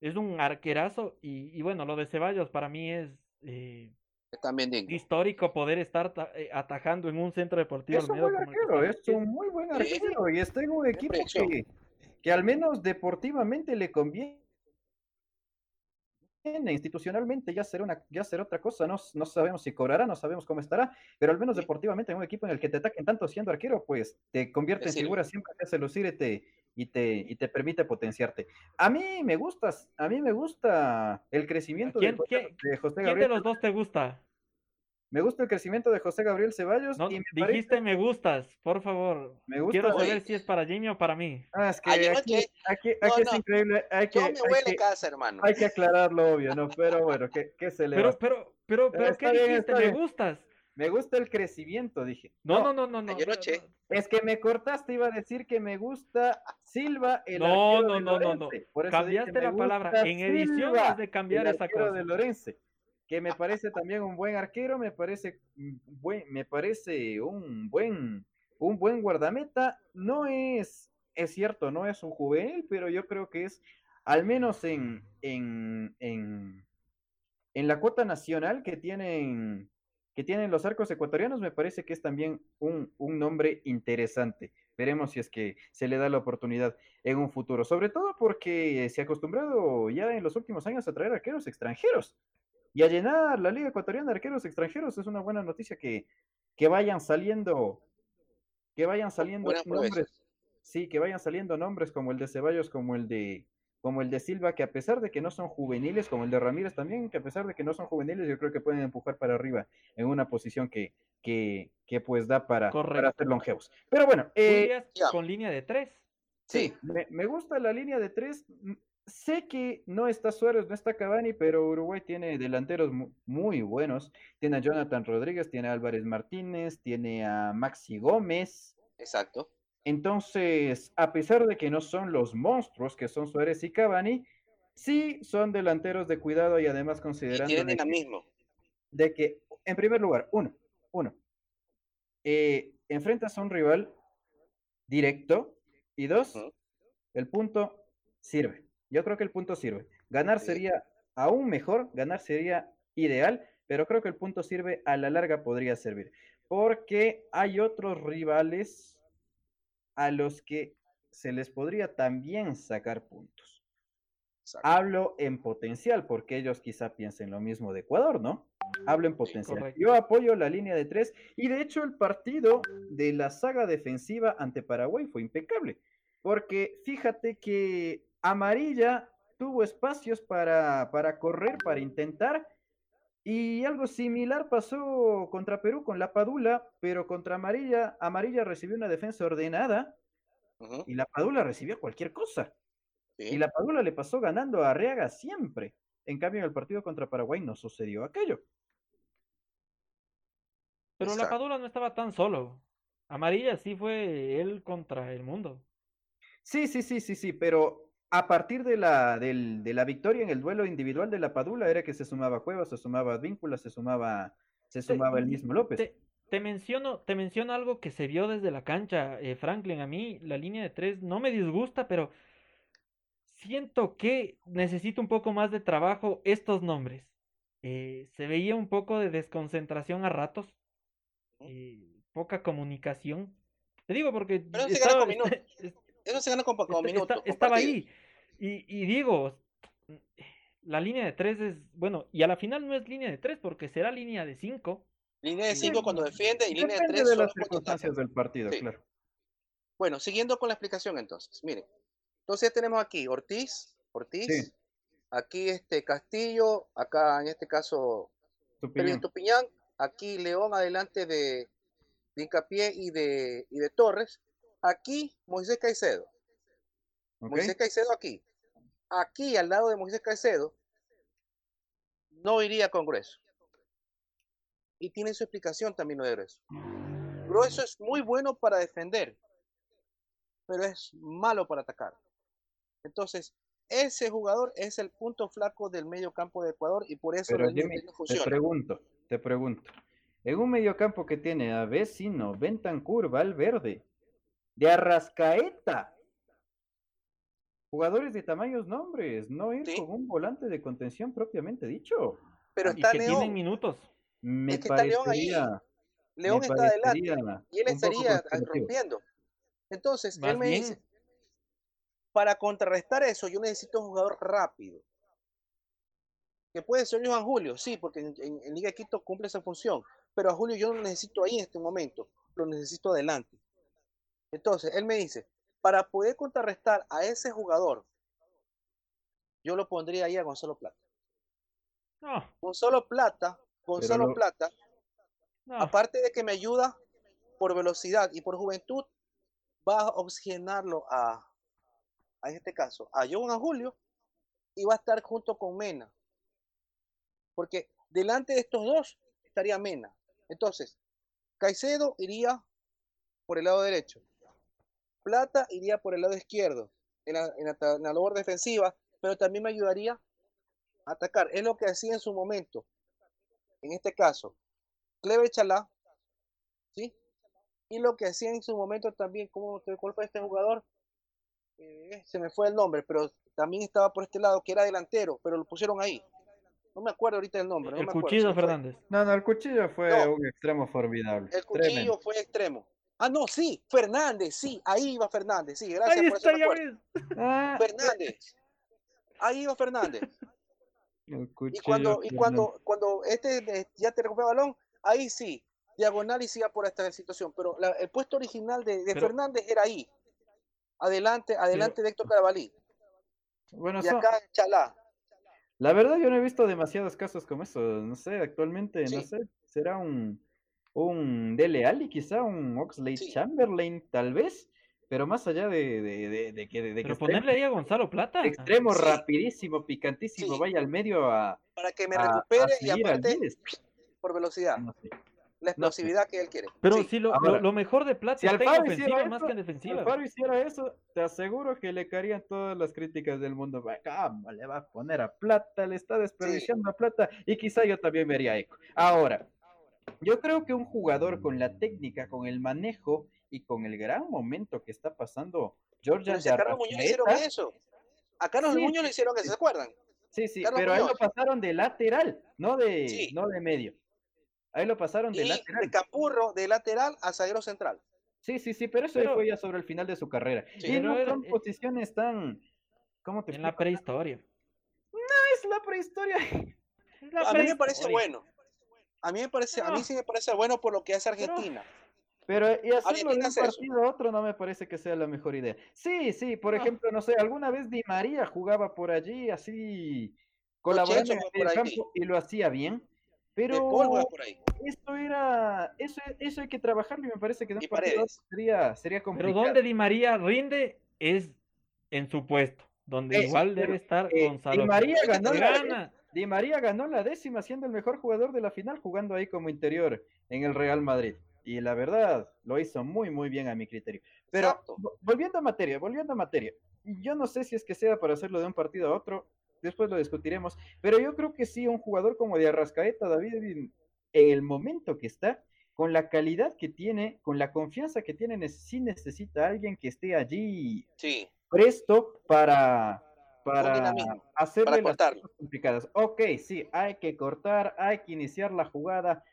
Speaker 3: es un arquerazo, y, y bueno, lo de Ceballos para mí es eh,
Speaker 2: Es también digno.
Speaker 3: histórico poder estar ta- eh, atajando en un centro deportivo
Speaker 1: Es un buen
Speaker 3: que
Speaker 1: arquero, es un muy buen
Speaker 2: Sí.
Speaker 1: arquero y está en un equipo que, que al menos deportivamente le conviene. Institucionalmente ya será, una, ya será otra cosa, no, no sabemos si cobrará, no sabemos cómo estará, pero al menos
Speaker 2: Sí.
Speaker 1: deportivamente en un equipo en el que te ataquen tanto siendo arquero, pues te convierte
Speaker 2: Te
Speaker 1: en figura, siempre te hace lucir y te, y, te, y te permite potenciarte. A mí me gusta, a mí me gusta el crecimiento de
Speaker 3: quién-
Speaker 1: José,
Speaker 3: quién-
Speaker 1: de José
Speaker 3: ¿Quién de
Speaker 1: Gabriel.
Speaker 3: los dos te gusta?
Speaker 1: Me gusta el crecimiento de José Gabriel Ceballos
Speaker 3: No,
Speaker 1: y me
Speaker 3: dijiste
Speaker 1: parece,
Speaker 3: me gustas, por favor.
Speaker 1: me gusta
Speaker 3: Quiero
Speaker 2: Oye.
Speaker 3: saber si es para Jimmy o para mí.
Speaker 1: Ah, es que
Speaker 2: no
Speaker 1: aquí,
Speaker 2: sé.
Speaker 1: aquí,
Speaker 2: No,
Speaker 1: aquí es
Speaker 2: no.
Speaker 1: increíble, hay que,
Speaker 2: Yo me
Speaker 1: hay
Speaker 2: huele
Speaker 1: que,
Speaker 2: casa, hermano.
Speaker 1: hay que aclarar lo obvio, ¿no? Pero bueno, ¿qué, qué se le va a
Speaker 3: Pero,
Speaker 1: hacer?
Speaker 3: pero, pero, pero,
Speaker 1: Está
Speaker 3: ¿qué
Speaker 1: bien,
Speaker 3: dijiste? ¿Me
Speaker 1: bien.
Speaker 3: gustas?
Speaker 1: Me gusta el crecimiento, dije.
Speaker 3: No, no, no, no, no. No,
Speaker 2: noche.
Speaker 3: no.
Speaker 1: Es que me cortaste, iba a decir que me gusta Silva, el
Speaker 3: No,
Speaker 1: arquero
Speaker 3: no,
Speaker 1: de
Speaker 3: no, no, no.
Speaker 1: Lorense. Por eso dije,
Speaker 3: Cambiaste la palabra. En edición
Speaker 1: Silva,
Speaker 3: has de cambiar
Speaker 1: el
Speaker 3: esa
Speaker 1: arquero
Speaker 3: cosa.
Speaker 1: de Lorense, que me parece también un buen arquero, me parece buen, me parece un buen, un buen guardameta. No es, es cierto, no es un juvenil, pero yo creo que es, al menos en, en, en, en la cuota nacional que tienen, que tienen los arcos ecuatorianos, me parece que es también un, un nombre interesante. Veremos si es que se le da la oportunidad en un futuro, sobre todo porque se ha acostumbrado ya en los últimos años a traer arqueros extranjeros y a llenar la Liga Ecuatoriana de arqueros extranjeros. Es una buena noticia que, que vayan saliendo, que vayan saliendo nombres, sí, que vayan saliendo nombres como el de Ceballos, como el de como el de Silva, que a pesar de que no son juveniles, como el de Ramírez también, que a pesar de que no son juveniles, yo creo que pueden empujar para arriba en una posición que, que, que pues da para, ser longevos. Pero bueno,
Speaker 3: ¿Tú
Speaker 1: eh,
Speaker 3: con línea de tres?
Speaker 1: Sí, me, me gusta la línea de tres. Mm, Sé que no está Suárez, no está Cavani, pero Uruguay tiene delanteros mu- muy buenos. Tiene a Jonathan Rodríguez, tiene a Álvarez Martínez, tiene a Maxi Gómez.
Speaker 2: Exacto.
Speaker 1: Entonces, a pesar de que no son los monstruos que son Suárez y Cavani, sí son delanteros de cuidado y además
Speaker 2: Y
Speaker 1: considerando que-
Speaker 2: dinamismo.
Speaker 1: de que, en primer lugar, uno, uno, eh, enfrentas a un rival directo y dos, el punto sirve. Yo creo que el punto sirve. Ganar sería aún mejor, ganar sería ideal, pero creo que el punto sirve a la larga podría servir, porque hay otros rivales a los que se les podría también sacar puntos.
Speaker 2: Exacto.
Speaker 1: Hablo en potencial, porque ellos quizá piensen lo mismo de Ecuador, ¿no? Hablo en potencial. Yo apoyo la línea de tres y de hecho el partido de la saga defensiva ante Paraguay fue impecable, porque fíjate que Amarilla tuvo espacios para, para correr, para intentar, y algo similar pasó contra Perú con la Padula, pero contra Amarilla, Amarilla recibió una defensa ordenada y la Padula recibió cualquier cosa.
Speaker 2: sí.
Speaker 1: Y la Padula le pasó ganando a Arriaga siempre. En cambio, en el partido contra Paraguay no sucedió aquello.
Speaker 3: Pero la. Padula no estaba tan solo. Amarilla sí fue él contra el mundo.
Speaker 1: Sí, sí, sí, sí, sí, pero a partir de la, del- de la victoria en el duelo individual de la Padula era que se sumaba Cuevas, se sumaba Víncula, se sumaba, se
Speaker 3: Te-
Speaker 1: sumaba el mismo López.
Speaker 3: Te, te menciono, te menciono algo que se vio desde la cancha, eh, Franklin. A mí la línea de tres no me disgusta, pero siento que necesito un poco más de trabajo estos nombres. Eh, se veía un poco de desconcentración a ratos, eh, poca comunicación. Te digo porque
Speaker 2: Pero se gana con minutos. Eso se gana con, minutos.
Speaker 3: estaba ahí. Y, y digo, la línea de tres es, bueno, y a la final no es línea de tres porque será línea de cinco.
Speaker 2: Línea de
Speaker 1: Sí,
Speaker 2: 5 cuando defiende y línea de
Speaker 1: Depende
Speaker 2: 3
Speaker 1: de las circunstancias del partido,
Speaker 2: Sí.
Speaker 1: claro.
Speaker 2: Bueno, siguiendo con la explicación entonces. Miren. Entonces tenemos aquí Ortiz, Ortiz,
Speaker 1: Sí.
Speaker 2: aquí este Castillo, acá en este caso
Speaker 1: Tu
Speaker 2: Pérez
Speaker 1: opinión.
Speaker 2: Tupiñán, aquí León adelante de, de Hincapié y de, y de Torres. Aquí Moisés Caicedo. Moisés Caicedo aquí. Aquí al lado de Moisés Caicedo no iría con Grueso. Y tiene su explicación también lo de Grueso. Grueso es muy bueno para defender, pero es malo para atacar. Entonces, ese jugador es el punto flaco del medio campo de Ecuador y por eso
Speaker 1: Jimmy, te pregunto, te pregunto. En un medio campo que tiene a Vecino, Bentancur, Valverde, de Arrascaeta, jugadores de tamaños nombres, no ir
Speaker 2: Sí.
Speaker 1: con un volante de contención propiamente dicho.
Speaker 2: Pero
Speaker 3: Y
Speaker 2: está
Speaker 3: que tienen
Speaker 2: León.
Speaker 3: minutos.
Speaker 1: Me
Speaker 2: Es que está León ahí.
Speaker 1: parecería,
Speaker 2: León
Speaker 1: me
Speaker 2: está adelante
Speaker 1: parecería
Speaker 2: y él estaría rompiendo. Entonces,
Speaker 3: Más
Speaker 2: él me
Speaker 3: bien,
Speaker 2: dice, para contrarrestar eso, yo necesito un jugador rápido. Que puede ser Johan Julio, sí, porque en, en- en Liga de Quito cumple esa función. Pero a Julio yo no lo necesito ahí en este momento, lo necesito adelante. Entonces, él me dice, para poder contrarrestar a ese jugador, yo lo pondría ahí a Gonzalo Plata.
Speaker 3: no,
Speaker 2: Gonzalo Plata, Gonzalo
Speaker 1: lo-
Speaker 2: Plata,
Speaker 3: no.
Speaker 2: aparte de que me ayuda por velocidad y por juventud, va a oxigenarlo a, a en este caso, a Johan Julio y va a estar junto con Mena. Porque delante de estos dos estaría Mena. Entonces, Caicedo iría por el lado derecho. Plata iría por el lado izquierdo, en la, en la en la labor defensiva, pero también me ayudaría a atacar. Es lo que hacía en su momento. En este caso, Clever Chalá, ¿sí? Y lo que hacía en su momento también, ¿cómo te cuál fue este jugador? Eh, se me fue el nombre, pero también estaba por este lado, que era delantero, pero lo pusieron ahí. No me acuerdo ahorita el nombre. no
Speaker 3: el
Speaker 2: me acuerdo, se
Speaker 3: Cuchillo. Fernández.
Speaker 1: No, no, el cuchillo fue
Speaker 2: No.
Speaker 1: un extremo formidable.
Speaker 2: El
Speaker 1: tremendo.
Speaker 2: cuchillo fue extremo. Ah, no, sí, Fernández, sí, ahí iba Fernández, sí, gracias
Speaker 3: Ahí
Speaker 2: por
Speaker 3: está.
Speaker 1: Ah,
Speaker 2: Fernández. Ahí iba Fernández. Y cuando, y cuando, cuando este eh, ya te recupera el balón, ahí sí, diagonal y siga por esta situación. Pero la- el puesto original de, de
Speaker 3: Pero-
Speaker 2: Fernández era ahí. Adelante, adelante de Héctor Carabalí.
Speaker 1: Bueno,
Speaker 2: Y
Speaker 1: son-
Speaker 2: acá Chalá.
Speaker 1: La verdad yo no he visto demasiados casos como eso. No sé, actualmente, no sé, será un, un Dele Alli, quizá un Oxlade
Speaker 2: Sí.
Speaker 1: Chamberlain, tal vez, pero más allá de, de, de, de que, de que
Speaker 3: Pero
Speaker 1: esté
Speaker 3: ponerle ahí a Gonzalo Plata.
Speaker 1: extremo,
Speaker 2: Sí.
Speaker 1: rapidísimo, picantísimo,
Speaker 2: Sí.
Speaker 1: vaya al medio a,
Speaker 2: Para que me
Speaker 1: a- a
Speaker 2: recupere y
Speaker 1: seguir al
Speaker 2: aparte por velocidad,
Speaker 1: No sé.
Speaker 2: la explosividad que él quiere.
Speaker 3: Pero
Speaker 2: Sí.
Speaker 3: si lo,
Speaker 1: ahora,
Speaker 3: lo, lo mejor de Plata
Speaker 1: Si
Speaker 3: está en ofensiva
Speaker 1: hiciera
Speaker 3: más
Speaker 1: eso,
Speaker 3: que en
Speaker 1: si
Speaker 3: defensiva.
Speaker 1: Alfaro hiciera eso, te aseguro que le caerían todas las críticas del mundo. Va, ¿Cómo le va a poner a plata? Le está desperdiciando a plata. Y quizá yo también vería eco. Ahora, yo creo que un jugador con la técnica, con el manejo y con el gran momento que está pasando Georgia
Speaker 2: si a Carlos Muñoz le hicieron eso. A Carlos
Speaker 1: Sí,
Speaker 2: Muñoz le hicieron eso, ¿se acuerdan?
Speaker 1: Sí, sí,
Speaker 2: Carlos
Speaker 1: pero ahí lo
Speaker 2: Muñoz.
Speaker 1: pasaron de lateral, no de,
Speaker 2: Sí.
Speaker 1: no de medio. Ahí lo pasaron de
Speaker 2: Y
Speaker 1: lateral.
Speaker 2: de Capurro de lateral a zaguero central.
Speaker 1: Sí, sí, sí, pero eso
Speaker 3: Pero-
Speaker 1: fue ya sobre el final de su carrera.
Speaker 2: Sí,
Speaker 1: y no
Speaker 3: era-
Speaker 1: son
Speaker 3: eh,
Speaker 1: posiciones tan... ¿Cómo te
Speaker 3: En la
Speaker 1: explico?
Speaker 3: prehistoria.
Speaker 1: Es la prehistoria.
Speaker 3: Es la
Speaker 2: A mí me parece
Speaker 3: prehistoria.
Speaker 2: bueno. A mí me parece, a mí
Speaker 3: No.
Speaker 2: sí me parece bueno por lo que hace
Speaker 3: Pero-
Speaker 2: Argentina.
Speaker 1: Pero y hacerlo de un partido a otro no me parece que sea la mejor idea. Sí, sí, por
Speaker 3: No.
Speaker 1: ejemplo, no sé, alguna vez Di María jugaba por allí así colaborando en el campo y lo hacía bien. Pero
Speaker 2: por ahí.
Speaker 1: eso era, eso, eso hay que trabajarlo y me parece que de un partido a otro
Speaker 2: Paredes.
Speaker 1: sería, sería
Speaker 3: Pero
Speaker 1: complicado.
Speaker 3: donde Di María rinde es en su puesto, donde
Speaker 1: Eso,
Speaker 3: igual
Speaker 1: pero,
Speaker 3: debe estar
Speaker 1: eh,
Speaker 3: Gonzalo.
Speaker 1: Di María ganó la,
Speaker 3: Gana.
Speaker 1: Di María ganó la décima siendo el mejor jugador de la final jugando ahí como interior en el Real Madrid. Y la verdad, lo hizo muy, muy bien a mi criterio. Pero
Speaker 2: Exacto.
Speaker 1: volviendo a materia, volviendo a materia. Yo no sé si es que sea para hacerlo de un partido a otro, después lo discutiremos, pero yo creo que sí, un jugador como de Arrascaeta, David, en el momento que está, con la calidad que tiene, con la confianza que tiene, ne- sí necesita alguien que esté allí
Speaker 2: Sí.
Speaker 1: presto para, para hacerle
Speaker 2: para
Speaker 1: las cosas complicadas. Ok, sí, hay que cortar, hay que iniciar la jugada,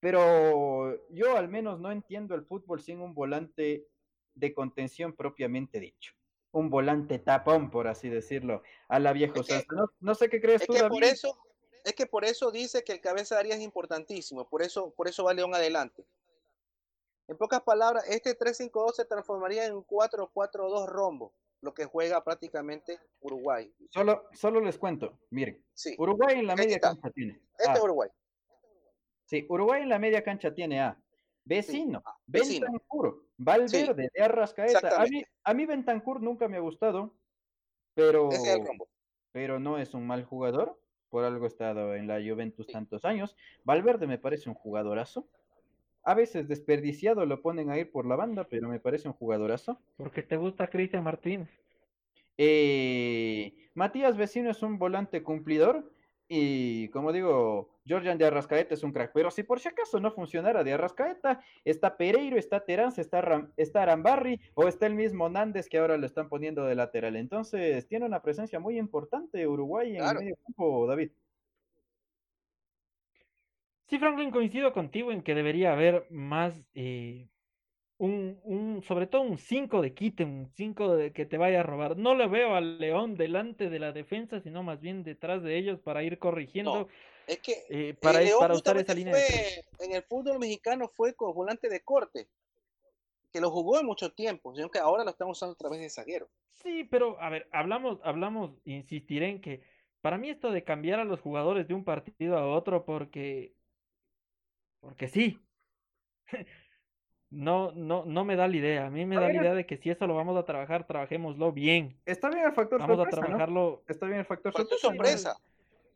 Speaker 1: pero yo al menos no entiendo el fútbol sin un volante de contención propiamente dicho. Un volante tapón, por así decirlo, a la viejo
Speaker 2: Es que-.
Speaker 1: No, no sé qué crees
Speaker 2: Es
Speaker 1: tú,
Speaker 2: que
Speaker 1: David.
Speaker 2: por eso, es que por eso dice que el cabeza de área es importantísimo, por eso, por eso va León adelante. En pocas palabras, este 3-5-2 se transformaría en un 4-4-2 rombo, lo que juega prácticamente Uruguay.
Speaker 1: Solo, solo les cuento, miren,
Speaker 2: Sí,
Speaker 1: Uruguay en la media cancha tiene.
Speaker 2: este
Speaker 1: A,
Speaker 2: es Uruguay.
Speaker 1: Sí, Uruguay en la media cancha tiene a Vecino,
Speaker 2: ah.
Speaker 1: Bentancur, Valverde, de Arrascaeta. A mí, a mí Bentancur nunca me ha gustado, pero, pero no es un mal jugador. Por algo ha estado en la Juventus tantos años. Valverde me parece un jugadorazo. A veces desperdiciado lo ponen a ir por la banda, pero me parece un jugadorazo.
Speaker 3: Porque te gusta Cristian Martínez.
Speaker 1: Eh, Matías Vecino es un volante cumplidor y como digo, Georgian de Arrascaeta es un crack. Pero si por si acaso no funcionara de Arrascaeta, está Pereiro, está Terán, está, está Arambarri o está el mismo Nández que ahora lo están poniendo de lateral. Entonces tiene una presencia muy importante Uruguay en el medio campo, David.
Speaker 3: Sí, Franklin, coincido contigo en que debería haber más eh, un, un, sobre todo un 5 de quite, un 5 de que te vaya a robar. No le veo al León delante de la defensa, sino más bien detrás de ellos para ir corrigiendo.
Speaker 2: es que eh, para, para usar esa línea. en el fútbol mexicano fue con volante de corte, que lo jugó en mucho tiempo, sino que ahora lo estamos usando a través de zaguero.
Speaker 3: Sí, pero a ver, hablamos, hablamos, insistiré en que para mí esto de cambiar a los jugadores de un partido a otro porque, porque sí. no, no, no me da la idea. A mí me da la idea de que si eso lo vamos a trabajar, trabajémoslo bien.
Speaker 1: Está bien el factor
Speaker 3: vamos sorpresa. Vamos a trabajarlo.
Speaker 1: Está bien el factor,
Speaker 2: sorpresa.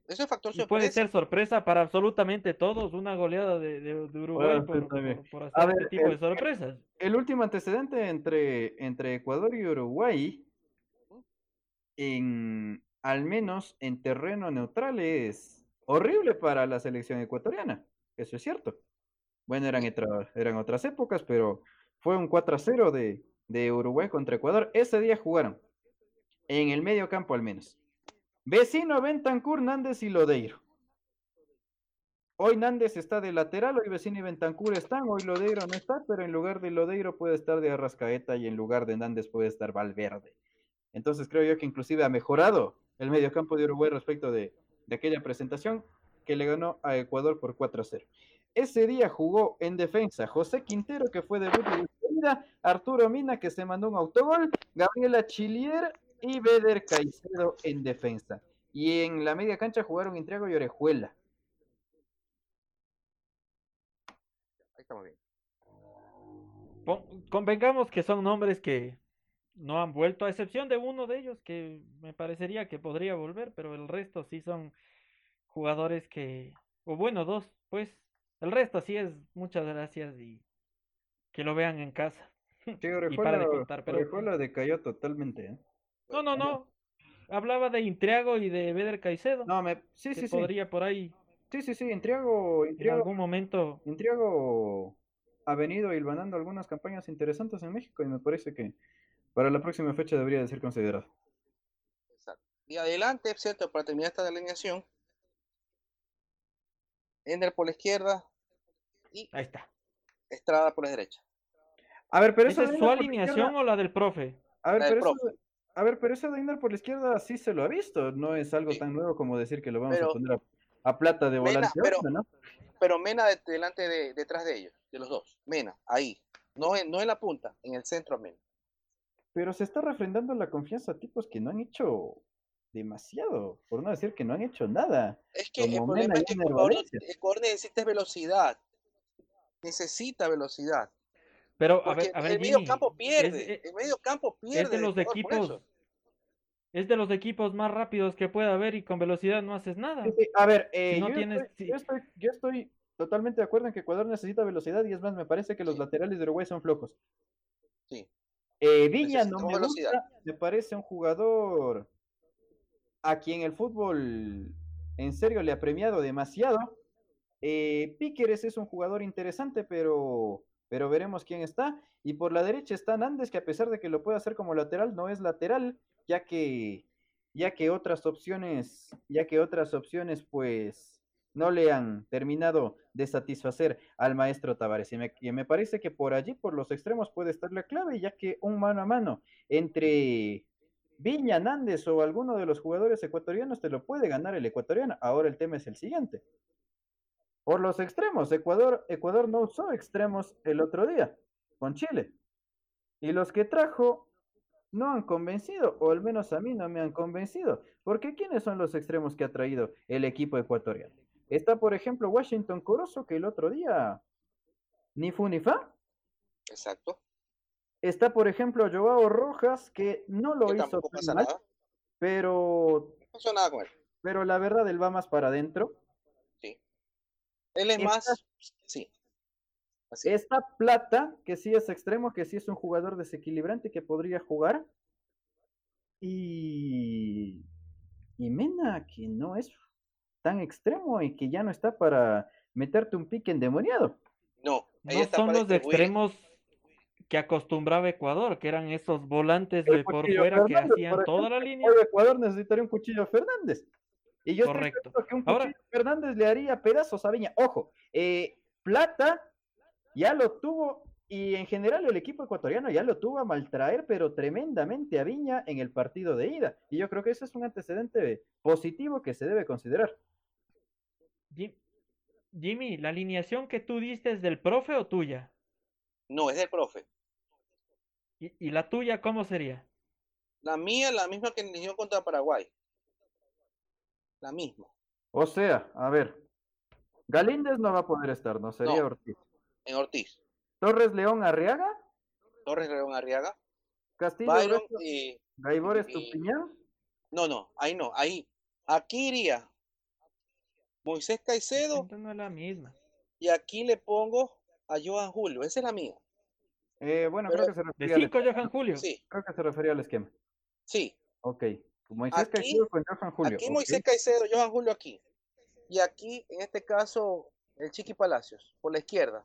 Speaker 2: Eso es factor sorpresa.
Speaker 3: Puede ser sorpresa para absolutamente todos, una goleada de, de, Uruguay por, por, hacer este tipo de sorpresas.
Speaker 1: El, último antecedente entre, entre Ecuador y Uruguay, en, al menos en terreno neutral, es horrible para la selección ecuatoriana. Eso es cierto. Bueno, eran, eran otras épocas, pero fue un 4 a 0 de, de Uruguay contra Ecuador. Ese día jugaron, en el medio campo al menos. Vecino Bentancur, Nández y Lodeiro. Hoy Nández está de lateral, hoy Vecino y Bentancur están, hoy Lodeiro no está, pero en lugar de Lodeiro puede estar de Arrascaeta y en lugar de Nández puede estar Valverde. Entonces creo yo que inclusive ha mejorado el mediocampo de Uruguay respecto de, de aquella presentación que le ganó a Ecuador por 4 a 0. Ese día jugó en defensa José Quintero, que fue de vida, Arturo Mina, que se mandó un autogol, Gabriela Chilier y Beder Caicedo en defensa. Y en la media cancha jugaron Intriago y Orejuela.
Speaker 2: Ahí estamos bien.
Speaker 3: Convengamos que son nombres que no han vuelto, a excepción de uno de ellos que me parecería que podría volver, pero el resto sí son jugadores que, o bueno, dos, pues, el resto sí es muchas gracias y que lo vean en casa.
Speaker 1: Sí, y para de contar, pero decayó totalmente, ¿eh?
Speaker 3: No, no, no. Hablaba de Intriago y de Beder Caicedo.
Speaker 1: No, me sí, sí,
Speaker 3: sí. Podría por ahí.
Speaker 1: Sí, sí, sí, Intriago, Intriago
Speaker 3: en algún momento
Speaker 1: Intriago ha venido hilvanando algunas campañas interesantes en México y me parece que para la próxima fecha debería de ser considerado.
Speaker 2: Exacto. Y adelante, cierto, para terminar esta delineación, Ender por la izquierda y
Speaker 3: ahí está.
Speaker 2: Estrada por la derecha.
Speaker 1: A ver, pero
Speaker 3: ¿Esa es su alineación o la del profe?
Speaker 1: A ver, pero eso, a ver, pero de Ender por la izquierda sí se lo ha visto. No es algo tan nuevo como decir que lo vamos a poner a, plata de volante.
Speaker 2: pero, pero Mena delante de, detrás de ellos, de los dos. Mena, ahí. No en, no en la punta, en el centro Mena.
Speaker 1: Pero se está refrendando la confianza a tipos que no han hecho demasiado, por no decir que no han hecho nada.
Speaker 2: Es que el problema es que Ecuador, necesita velocidad. Necesita velocidad.
Speaker 3: Pero a ver, a ver,
Speaker 2: el medio campo pierde. el medio campo pierde.
Speaker 3: Es de los equipos. Es de los equipos más rápidos que puede haber y con velocidad no haces nada.
Speaker 1: A ver, eh, yo, estoy, yo, estoy, totalmente de acuerdo en que Ecuador necesita velocidad y es más, me parece que los laterales de Uruguay son flojos.
Speaker 2: Sí.
Speaker 1: Eh, Viña no me gusta, me parece un jugador a quien el fútbol en serio le ha premiado demasiado. Eh, Píqueres es un jugador interesante, pero, pero veremos quién está. Y por la derecha está Nández, que a pesar de que lo puede hacer como lateral, no es lateral, ya que, ya que otras opciones, ya que otras opciones, pues no le han terminado de satisfacer al maestro Tavares. Y me, y me parece que por allí, por los extremos, puede estar la clave, ya que un mano a mano entre Viña, Nández o alguno de los jugadores ecuatorianos te lo puede ganar el ecuatoriano. Ahora el tema es el siguiente. Por los extremos, Ecuador, Ecuador no usó extremos el otro día con Chile. Y los que trajo no han convencido, o al menos a mí no me han convencido. Porque ¿quiénes son los extremos que ha traído el equipo ecuatoriano? Está, por ejemplo, Washington Corozo, que el otro día ni fu ni fa.
Speaker 2: Exacto.
Speaker 1: Está, por ejemplo, Joao Rojas, que no lo hizo mal, pero...
Speaker 2: No pasó nada con él.
Speaker 1: Pero la verdad, él va más para adentro.
Speaker 2: Sí. Él es más... Sí. Así es.
Speaker 1: Está Plata, que sí es extremo, que sí es un jugador desequilibrante que podría jugar. Y, y Mena, que no es tan extremo y que ya no está para meterte un pique endemoniado.
Speaker 2: No, ahí
Speaker 3: No
Speaker 2: está
Speaker 3: son
Speaker 2: para
Speaker 3: los extremos que acostumbraba Ecuador, que eran esos volantes
Speaker 1: El
Speaker 3: de por fuera que hacían toda la línea.
Speaker 1: Ecuador necesitaría un cuchillo Fernández. Y yo
Speaker 3: Correcto.
Speaker 1: que un
Speaker 3: Ahora-
Speaker 1: Fernández le haría pedazos a Viña. Ojo, eh, Plata ya lo tuvo y en general el equipo ecuatoriano ya lo tuvo a maltraer, pero tremendamente a Viña en el partido de ida. Y yo creo que ese es un antecedente positivo que se debe considerar.
Speaker 3: Jim- Jimmy, ¿la alineación que tú diste es del profe o tuya?
Speaker 2: No, es del profe.
Speaker 3: ¿Y, y la tuya cómo sería?
Speaker 2: La mía, la misma que eligió contra Paraguay. La misma.
Speaker 1: O sea, a ver, Galíndez no va a poder estar, no sería
Speaker 2: No.
Speaker 1: Ortiz.
Speaker 2: En Ortiz.
Speaker 1: Torres León Arriaga,
Speaker 2: Torres León Arriaga.
Speaker 1: Castillo
Speaker 2: Byron y.
Speaker 1: Gaibor Estupiñán.
Speaker 2: No, no, ahí no, ahí. Aquí iría Moisés Caicedo
Speaker 3: no es la misma.
Speaker 2: y aquí le pongo a Johan Julio. Esa es la mía.
Speaker 1: Eh, bueno,
Speaker 2: Pero-
Speaker 1: creo que se
Speaker 3: De
Speaker 1: refería al,
Speaker 3: 5, Johan Julio.
Speaker 2: Sí,
Speaker 1: creo que se refería al esquema.
Speaker 2: sí.
Speaker 1: Ok. Moisés
Speaker 2: Aquí-
Speaker 1: Caicedo con Johan Julio.
Speaker 2: Aquí. Moisés Caicedo, Johan Julio aquí. Y aquí, en este caso, el Chiqui Palacios, por la izquierda.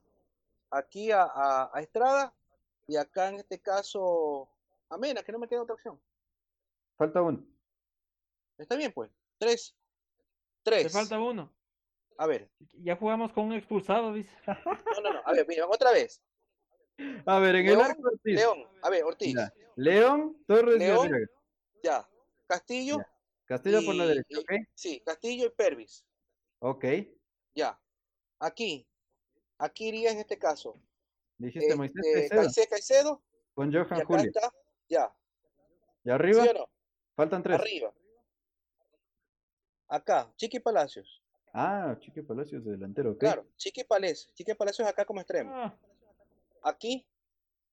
Speaker 2: Aquí a, a- a Estrada y acá en este caso a Mena, que no me queda otra opción.
Speaker 1: Falta uno.
Speaker 2: Está bien, pues. Tres.
Speaker 3: Te
Speaker 2: Tres.
Speaker 3: falta uno.
Speaker 2: A ver,
Speaker 3: Ya jugamos con un expulsado, dice.
Speaker 2: no, no, no. A ver, mira, otra vez.
Speaker 1: A ver, en el
Speaker 2: León,
Speaker 1: arco Ortiz.
Speaker 2: León, a ver, Ortiz.
Speaker 1: Ya. León, Torres y
Speaker 2: León.
Speaker 1: Arriaga.
Speaker 2: Ya. Castillo,
Speaker 1: Ya. Castillo por la derecha,
Speaker 2: y-
Speaker 1: ¿ok?
Speaker 2: sí, Castillo y Pervis.
Speaker 1: Ok.
Speaker 2: Ya. Aquí. Aquí iría en este caso.
Speaker 1: Dijiste Moisés
Speaker 2: este,
Speaker 1: Caicedo
Speaker 2: Caicedo, Caicedo,
Speaker 1: con Johan Julio.
Speaker 2: está. Ya.
Speaker 1: ¿Y arriba?
Speaker 2: ¿Sí o no?
Speaker 1: Faltan tres.
Speaker 2: Arriba. Acá, Chiqui Palacios.
Speaker 1: Ah, Chiqui Palacios de delantero, ok.
Speaker 2: Claro, Chiqui Palacios. Chiqui Palacios acá como extremo.
Speaker 3: Ah,
Speaker 2: Aquí,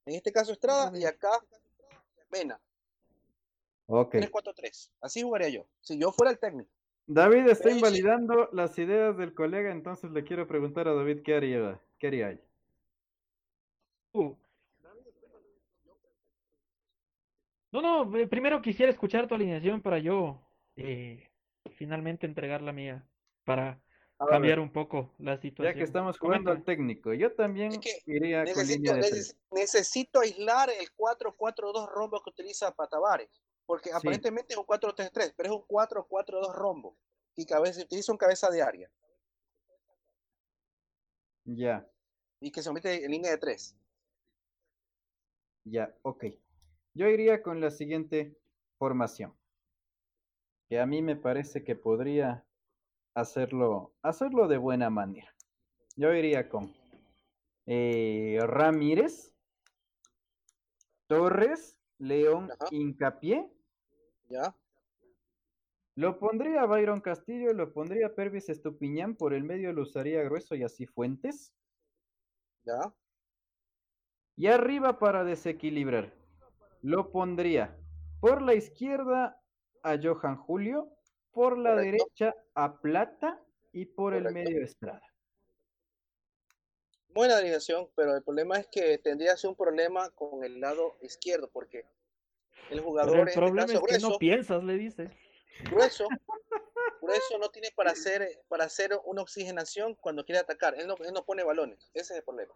Speaker 2: en este caso Estrada, y acá Mena.
Speaker 1: Ok.
Speaker 2: 3-4-3. Así jugaría yo. Si yo fuera el técnico.
Speaker 1: David está
Speaker 2: Pero sí.
Speaker 1: invalidando las ideas del colega, entonces le quiero preguntar a David qué haría, qué haría él.
Speaker 3: uh. No, no, eh, primero quisiera escuchar tu alineación para yo eh, finalmente entregar la mía, para
Speaker 1: A ver,
Speaker 3: cambiar un poco la
Speaker 1: Ya
Speaker 3: situación.
Speaker 1: que estamos jugando al técnico, yo también
Speaker 2: Es que
Speaker 1: iría con
Speaker 2: Necesito,
Speaker 1: línea de
Speaker 2: necesito aislar el 4-4-2 rombo que utiliza Patavares. Porque
Speaker 1: Sí.
Speaker 2: aparentemente es un 4-3-3, pero es un 4-4-2 rombo. Y cabeza, utiliza un cabeza de área.
Speaker 1: Ya,
Speaker 2: Y que se mete en línea de 3.
Speaker 1: ya, ok. Yo iría con la siguiente formación, que a mí me parece que podría hacerlo, hacerlo de buena manera. Yo iría con eh, Ramírez, Torres, León,
Speaker 2: Ajá.
Speaker 1: Hincapié.
Speaker 2: ¿Ya?
Speaker 1: Lo pondría a Byron Castillo, lo pondría a Pervis Estupiñán, por el medio lo usaría Grueso y así Fuentes.
Speaker 2: ¿Ya?
Speaker 1: Y arriba para desequilibrar, lo pondría por la izquierda a Johan Julio, por la
Speaker 2: Correcto.
Speaker 1: derecha a Plata y por el medio Estrada.
Speaker 2: Buena alineación, pero el problema es que tendrías un problema con el lado izquierdo, porque el
Speaker 3: Pero
Speaker 2: jugador
Speaker 3: el
Speaker 2: en este
Speaker 3: problema
Speaker 2: caso
Speaker 3: es que
Speaker 2: grueso,
Speaker 3: no piensas, le dices.
Speaker 2: grueso, grueso no tiene para hacer, para hacer una oxigenación cuando quiere atacar. Él no, él no pone balones. Ese es el problema.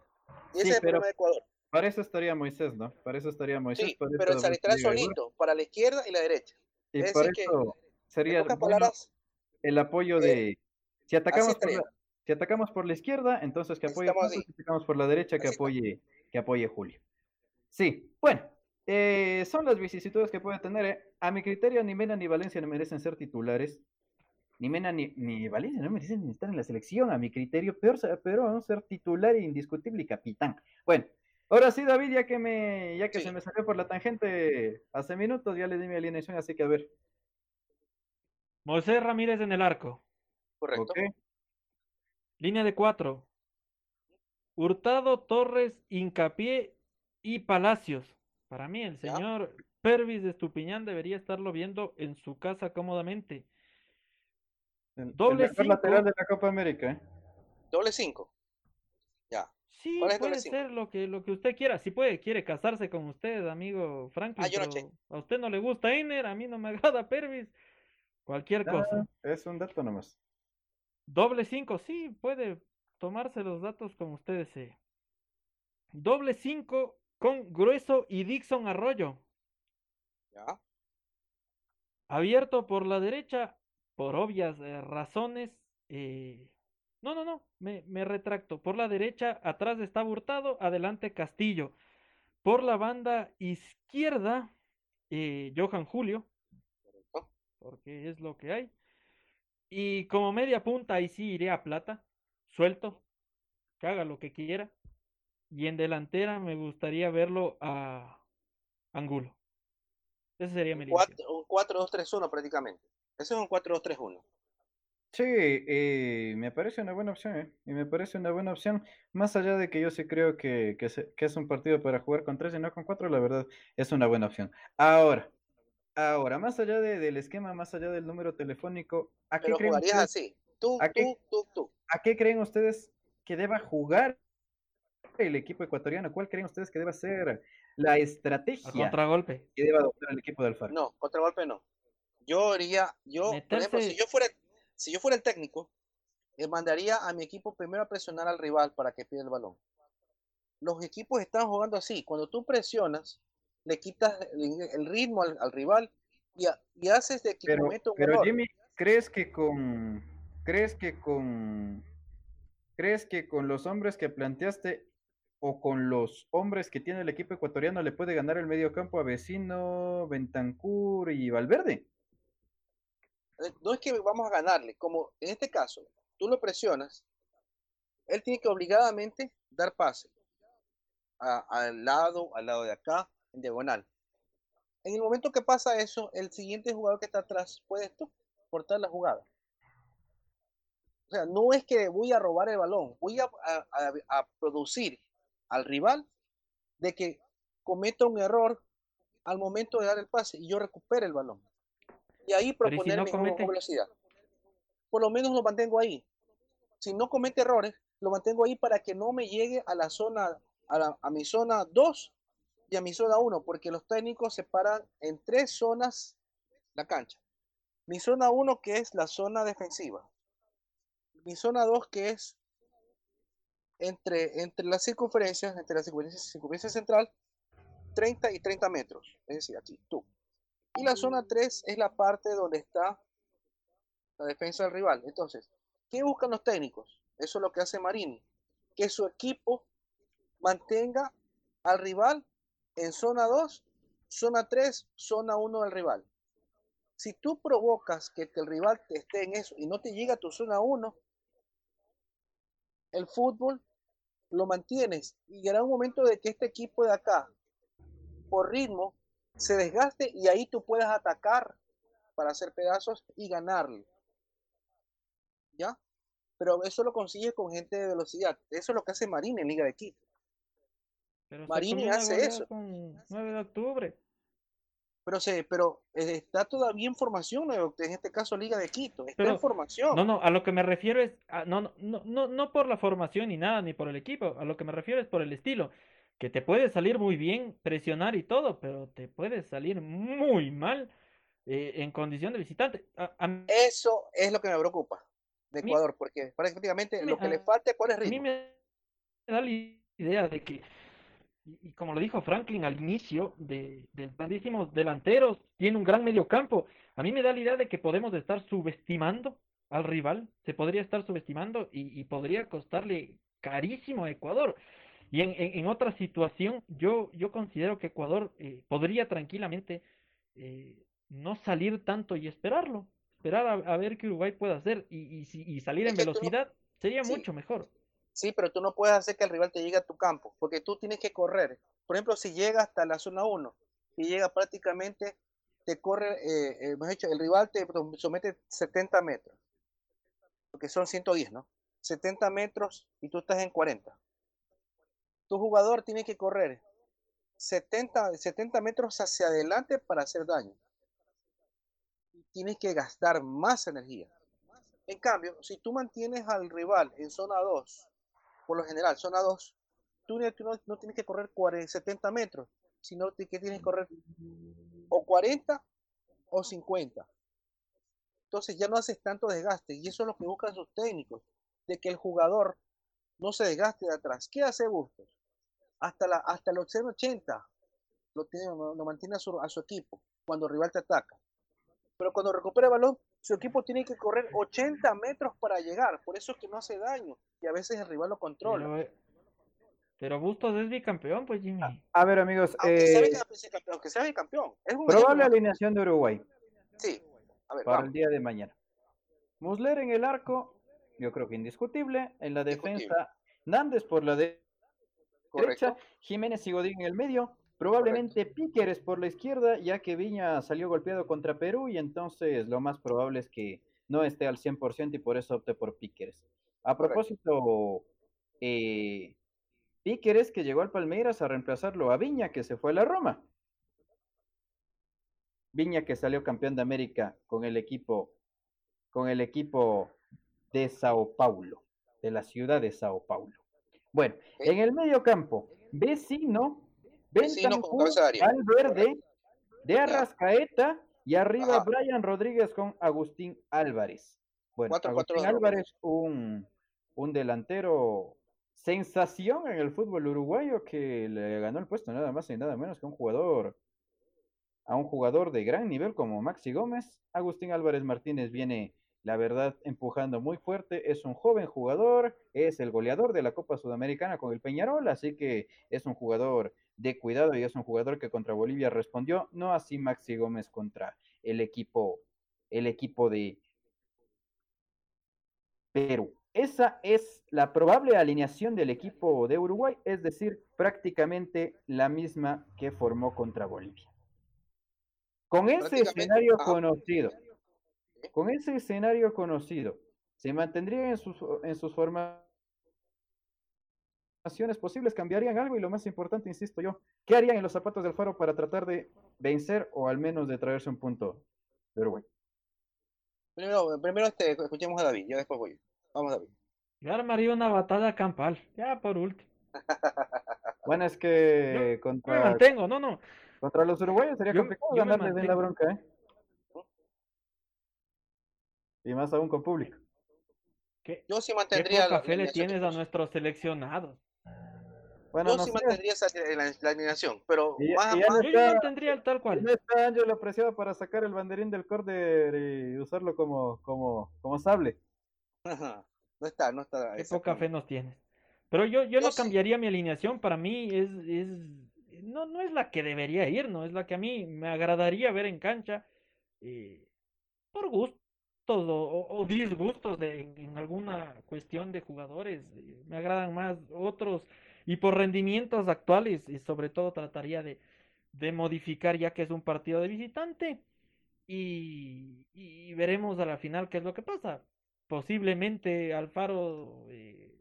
Speaker 2: Y ese
Speaker 1: Sí,
Speaker 2: es el
Speaker 1: pero
Speaker 2: problema de Ecuador.
Speaker 1: Para eso estaría Moisés, ¿no? Para eso estaría Moisés.
Speaker 2: Sí,
Speaker 1: para
Speaker 2: pero
Speaker 1: Aguilar,
Speaker 2: solito, para la izquierda y la derecha.
Speaker 1: Y
Speaker 2: es que,
Speaker 1: eso
Speaker 2: En
Speaker 1: sería bueno
Speaker 2: palabras,
Speaker 1: el apoyo
Speaker 2: eh,
Speaker 1: de... Si atacamos, por la, si atacamos por la izquierda, entonces que apoye
Speaker 2: así.
Speaker 1: si atacamos por la derecha, que apoye, que apoye Julio. Sí, bueno, eh, son las vicisitudes que puede tener. eh. A mi criterio, ni Mena ni Valencia no merecen ser titulares. Ni Mena ni, ni Valencia no merecen estar en la selección, a mi criterio, peor, pero a ser titular e indiscutible y capitán. Bueno, ahora sí, David, ya que me, ya que
Speaker 2: Sí.
Speaker 1: se me salió por la tangente hace minutos, ya le di mi alineación, así que a ver.
Speaker 3: Moisés Ramírez en el arco.
Speaker 2: correcto.
Speaker 3: Línea de cuatro. Hurtado, Torres, Hincapié y Palacios. Para mí, el
Speaker 2: Ya.
Speaker 3: señor Pervis de Estupiñán debería estarlo viendo en su casa cómodamente.
Speaker 1: el, el
Speaker 3: Doble
Speaker 1: mejor lateral
Speaker 3: cinco.
Speaker 1: de la Copa América, ¿eh?
Speaker 2: Doble 5. Ya.
Speaker 3: Sí,
Speaker 2: ¿Cuál es el
Speaker 3: puede
Speaker 2: doble cinco?
Speaker 3: ser lo que, lo que usted quiera. Si puede, quiere casarse con usted, amigo Franklin,
Speaker 2: Ah, yo no
Speaker 3: a usted no le gusta Einer, a mí no me agrada Pervis. Cualquier cosa.
Speaker 1: Ah, es un dato nomás.
Speaker 3: Doble 5, sí, puede tomarse los datos como usted desee. Doble 5 con Grueso y Dixon Arroyo.
Speaker 2: ¿Ya?
Speaker 3: Abierto por la derecha, por obvias eh, razones. eh, No, no, no, me, me retracto. Por la derecha, atrás está Hurtado, adelante Castillo. Por la banda izquierda, eh, Johan Julio. Porque es lo que hay. Y como media punta, ahí sí iré a Plata, suelto, que haga lo que quiera. Y en delantera me gustaría verlo a Angulo. Ese sería mi
Speaker 2: Un
Speaker 3: alineación.
Speaker 2: 4-2-3-1 prácticamente. Ese es un 4-2-3-1.
Speaker 1: Sí, eh, me parece una buena opción, ¿eh? Y me parece una buena opción, más allá de que yo sí creo que, que, se- que es un partido para jugar con tres y no con cuatro, la verdad es una buena opción. Ahora, ahora, más allá de- del esquema, más allá del número telefónico, ¿a qué creen ustedes,
Speaker 2: así. Tú,
Speaker 1: ¿A qué?
Speaker 2: tú, tú, tú.
Speaker 1: a qué creen ustedes que deba jugar el equipo ecuatoriano? ¿Cuál creen ustedes que deba ser la
Speaker 3: A
Speaker 1: estrategia
Speaker 3: contragolpe.
Speaker 1: que deba adoptar el equipo de Alfaro?
Speaker 2: No, contragolpe no. Yo haría, yo, por ejemplo, si yo fuera, si yo fuera el técnico, mandaría a mi equipo primero a presionar al rival para que pierda el balón. Los equipos están jugando así. Cuando tú presionas, le quitas el, el ritmo al, al rival y, ha- y haces de que
Speaker 1: Pero,
Speaker 2: cometa un
Speaker 1: pero. Jimmy, ¿crees que con, crees que con, crees que con los hombres que planteaste o con los hombres que tiene el equipo ecuatoriano le puede ganar el medio campo a Vecino, Bentancur y Valverde?
Speaker 2: Eh, No es que vamos a ganarle, como en este caso, tú lo presionas, él tiene que obligadamente dar pase a- al lado, al lado de acá, en diagonal. En el momento que pasa eso, el siguiente jugador que está atrás puede tú cortar la jugada. O sea, no es que voy a robar el balón, voy a, a- producir al rival de que cometa un error al momento de dar el pase y yo recupere el balón. Y ahí
Speaker 3: ¿y si
Speaker 2: proponer
Speaker 3: no comete?
Speaker 2: velocidad. Por lo menos lo mantengo ahí. Si no comete errores, lo mantengo ahí para que no me llegue a la zona, a, la- a mi zona 2 y a mi zona 1, porque los técnicos separan en tres zonas la cancha. Mi zona 1 que es la zona defensiva. Mi zona 2 que es entre, entre las circunferencias, entre la circunferencia, circunferencia central, 30 y 30 metros. Es decir, aquí, tú. Y la zona 3 es la parte donde está la defensa del rival. Entonces, ¿qué buscan los técnicos? Eso es lo que hace Marini. Que su equipo mantenga al rival en zona 2, zona 3, zona 1 del rival. Si tú provocas que el rival te esté en eso y no te llega a tu zona 1, el fútbol lo mantienes y llegará un momento de que este equipo de acá, por ritmo, se desgaste y ahí tú puedas atacar para hacer pedazos y ganarle. ¿Ya? Pero eso lo consigues con gente de velocidad. Eso es lo que hace Marín en Liga de Quito.
Speaker 3: Pero
Speaker 2: Marini hace eso.
Speaker 3: Con 9 de octubre.
Speaker 2: Pero, se, pero eh, está todavía en formación, ¿no? en este caso Liga de Quito. Está
Speaker 3: Pero-
Speaker 2: en formación.
Speaker 3: No, no, a lo que me refiero es, a- no, no, no, no, no por la formación ni nada, ni por el equipo, a lo que me refiero es por el estilo, que te puede salir muy bien presionar y todo, pero te puede salir muy mal eh, en condición de visitante. A, a mí
Speaker 2: Eso es lo que me preocupa de Ecuador, porque prácticamente lo que le falta, ¿cuál es
Speaker 3: a mí
Speaker 2: ritmo?
Speaker 3: me da la idea de que, y, y como lo dijo Franklin al inicio, de, de grandísimos delanteros, tiene un gran mediocampo. A mí me da la idea de que podemos estar subestimando al rival, se podría estar subestimando y, y podría costarle carísimo a Ecuador. Y en, en- en otra situación, yo, yo considero que Ecuador eh, podría tranquilamente eh, no salir tanto y esperarlo, esperar a, a ver qué Uruguay puede hacer y, y, si- y salir en velocidad sería
Speaker 2: Sí.
Speaker 3: mucho mejor.
Speaker 2: Sí, pero tú no puedes hacer que el rival te llegue a tu campo, porque tú tienes que correr. Por ejemplo, si llega hasta la zona 1 y llega prácticamente, te corre, eh, eh, mejor dicho, el rival te somete 70 metros, porque son 110, ¿no? 70 metros y tú estás en 40. Tu jugador tiene que correr 70, 70 metros hacia adelante para hacer daño. Tienes que gastar más energía. En cambio, si tú mantienes al rival en zona 2, por lo general, zona 2, tú no, tienes que correr 40, 70 metros, sino que tienes que correr o 40 o 50. Entonces ya no haces tanto desgaste y eso es lo que buscan sus técnicos, de que el jugador no se desgaste de atrás. ¿Qué hace Bustos? Hasta, la, hasta el 80 lo, tiene, lo mantiene a su, a su equipo cuando el rival te ataca. Pero cuando recupera el balón, su equipo tiene que correr 80 metros para llegar. Por eso es que no hace daño y a veces el rival lo controla.
Speaker 3: Pero, eh, pero Bustos es bicampeón, pues Jimmy.
Speaker 1: A, ver, amigos.
Speaker 2: Aunque, sea bicampeón, Es
Speaker 1: probable alineación de Uruguay.
Speaker 2: Sí. A ver,
Speaker 1: para el día de mañana. Musler en el arco, yo creo que indiscutible. En la defensa, Nández por la derecha, Jiménez y Godín en el medio. Probablemente Píqueres por la izquierda, ya que Viña salió golpeado contra Perú y entonces lo más probable es que no esté al 100% y por eso opte por Píqueres. A propósito, eh, Píqueres que llegó al Palmeiras a reemplazarlo a Viña que se fue a la Roma. Viña que salió campeón de América con el equipo con el equipo de Sao Paulo, de la ciudad de Sao Paulo. Bueno, en el medio campo, vecino Bentancur, Valverde, de Arrascaeta y arriba Brian Rodríguez con Agustín Álvarez. Bueno, Agustín Álvarez, un, un delantero sensación en el fútbol uruguayo que le ganó el puesto nada más y nada menos que un jugador a un jugador de gran nivel como Maxi Gómez. Agustín Álvarez Martínez viene, la verdad, empujando muy fuerte. Es un joven jugador, es el goleador de la Copa Sudamericana con el Peñarol, así que es un jugador de cuidado y es un jugador que contra Bolivia respondió, no así Maxi Gómez contra el equipo, el equipo de Perú. Esa es la probable alineación del equipo de Uruguay, es decir, prácticamente la misma que formó contra Bolivia. Con ese escenario conocido, con ese escenario conocido, se mantendrían en sus, en sus formas posibles cambiarían algo y lo más importante, insisto yo, ¿qué harían en los zapatos del Faro para tratar de vencer o al menos de traerse un punto de Uruguay?
Speaker 2: Primero, primero este, escuchemos a David, ya después voy. Vamos, David.
Speaker 3: Yo armaría una batalla campal, ya por último.
Speaker 1: bueno, es que contra.
Speaker 3: me mantengo, no, no.
Speaker 1: Contra los uruguayos sería complicado ganarles en la bronca, ¿eh? Y más aún con público.
Speaker 3: ¿Qué, yo sí mantendría. ¿Qué café le tienes a nuestros seleccionados?
Speaker 2: Bueno, yo sí mantendría esa, la, la, alineación, pero
Speaker 3: más, yo mantendría tal cual.
Speaker 1: Este año lo apreciaba para sacar el banderín del córner y usarlo como, como, como sable.
Speaker 2: no está, no está.
Speaker 3: Qué poca fe nos tienes. Pero yo, yo, no cambiaría mi alineación, para mí es, es no, no es la que debería ir, no es la que a mí me agradaría ver en cancha eh, por gustos o, disgustos de, en, alguna cuestión de jugadores. Eh, me agradan más otros y por rendimientos actuales y sobre todo trataría de, de modificar ya que es un partido de visitante y, y, veremos a la final qué es lo que pasa. Posiblemente Alfaro eh,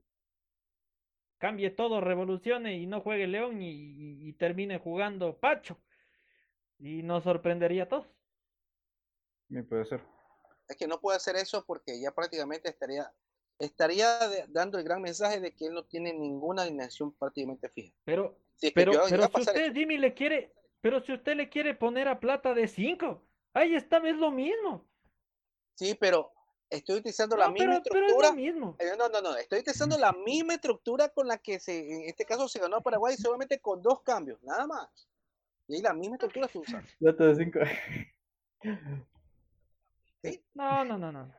Speaker 3: cambie todo, revolucione y no juegue León y, y, termine jugando Pacho. Y nos sorprendería a todos.
Speaker 1: Bien, puede ser.
Speaker 2: Es que no puede hacer eso porque ya prácticamente estaría estaría dando el gran mensaje de que él no tiene ninguna alineación prácticamente fija.
Speaker 3: Pero, pero, pero si usted, Jimmy, le quiere, pero si usted le quiere poner a plata de 5, ahí está, es lo mismo.
Speaker 2: Sí, pero estoy utilizando la misma estructura.
Speaker 3: mismo.
Speaker 2: Eh, no, no, no, estoy utilizando la misma estructura con la que se, en este caso se ganó a Paraguay solamente con dos cambios, nada más. Y ahí la misma estructura se usa.
Speaker 1: Plata de 5.
Speaker 3: ¿Sí? No, no, no, no.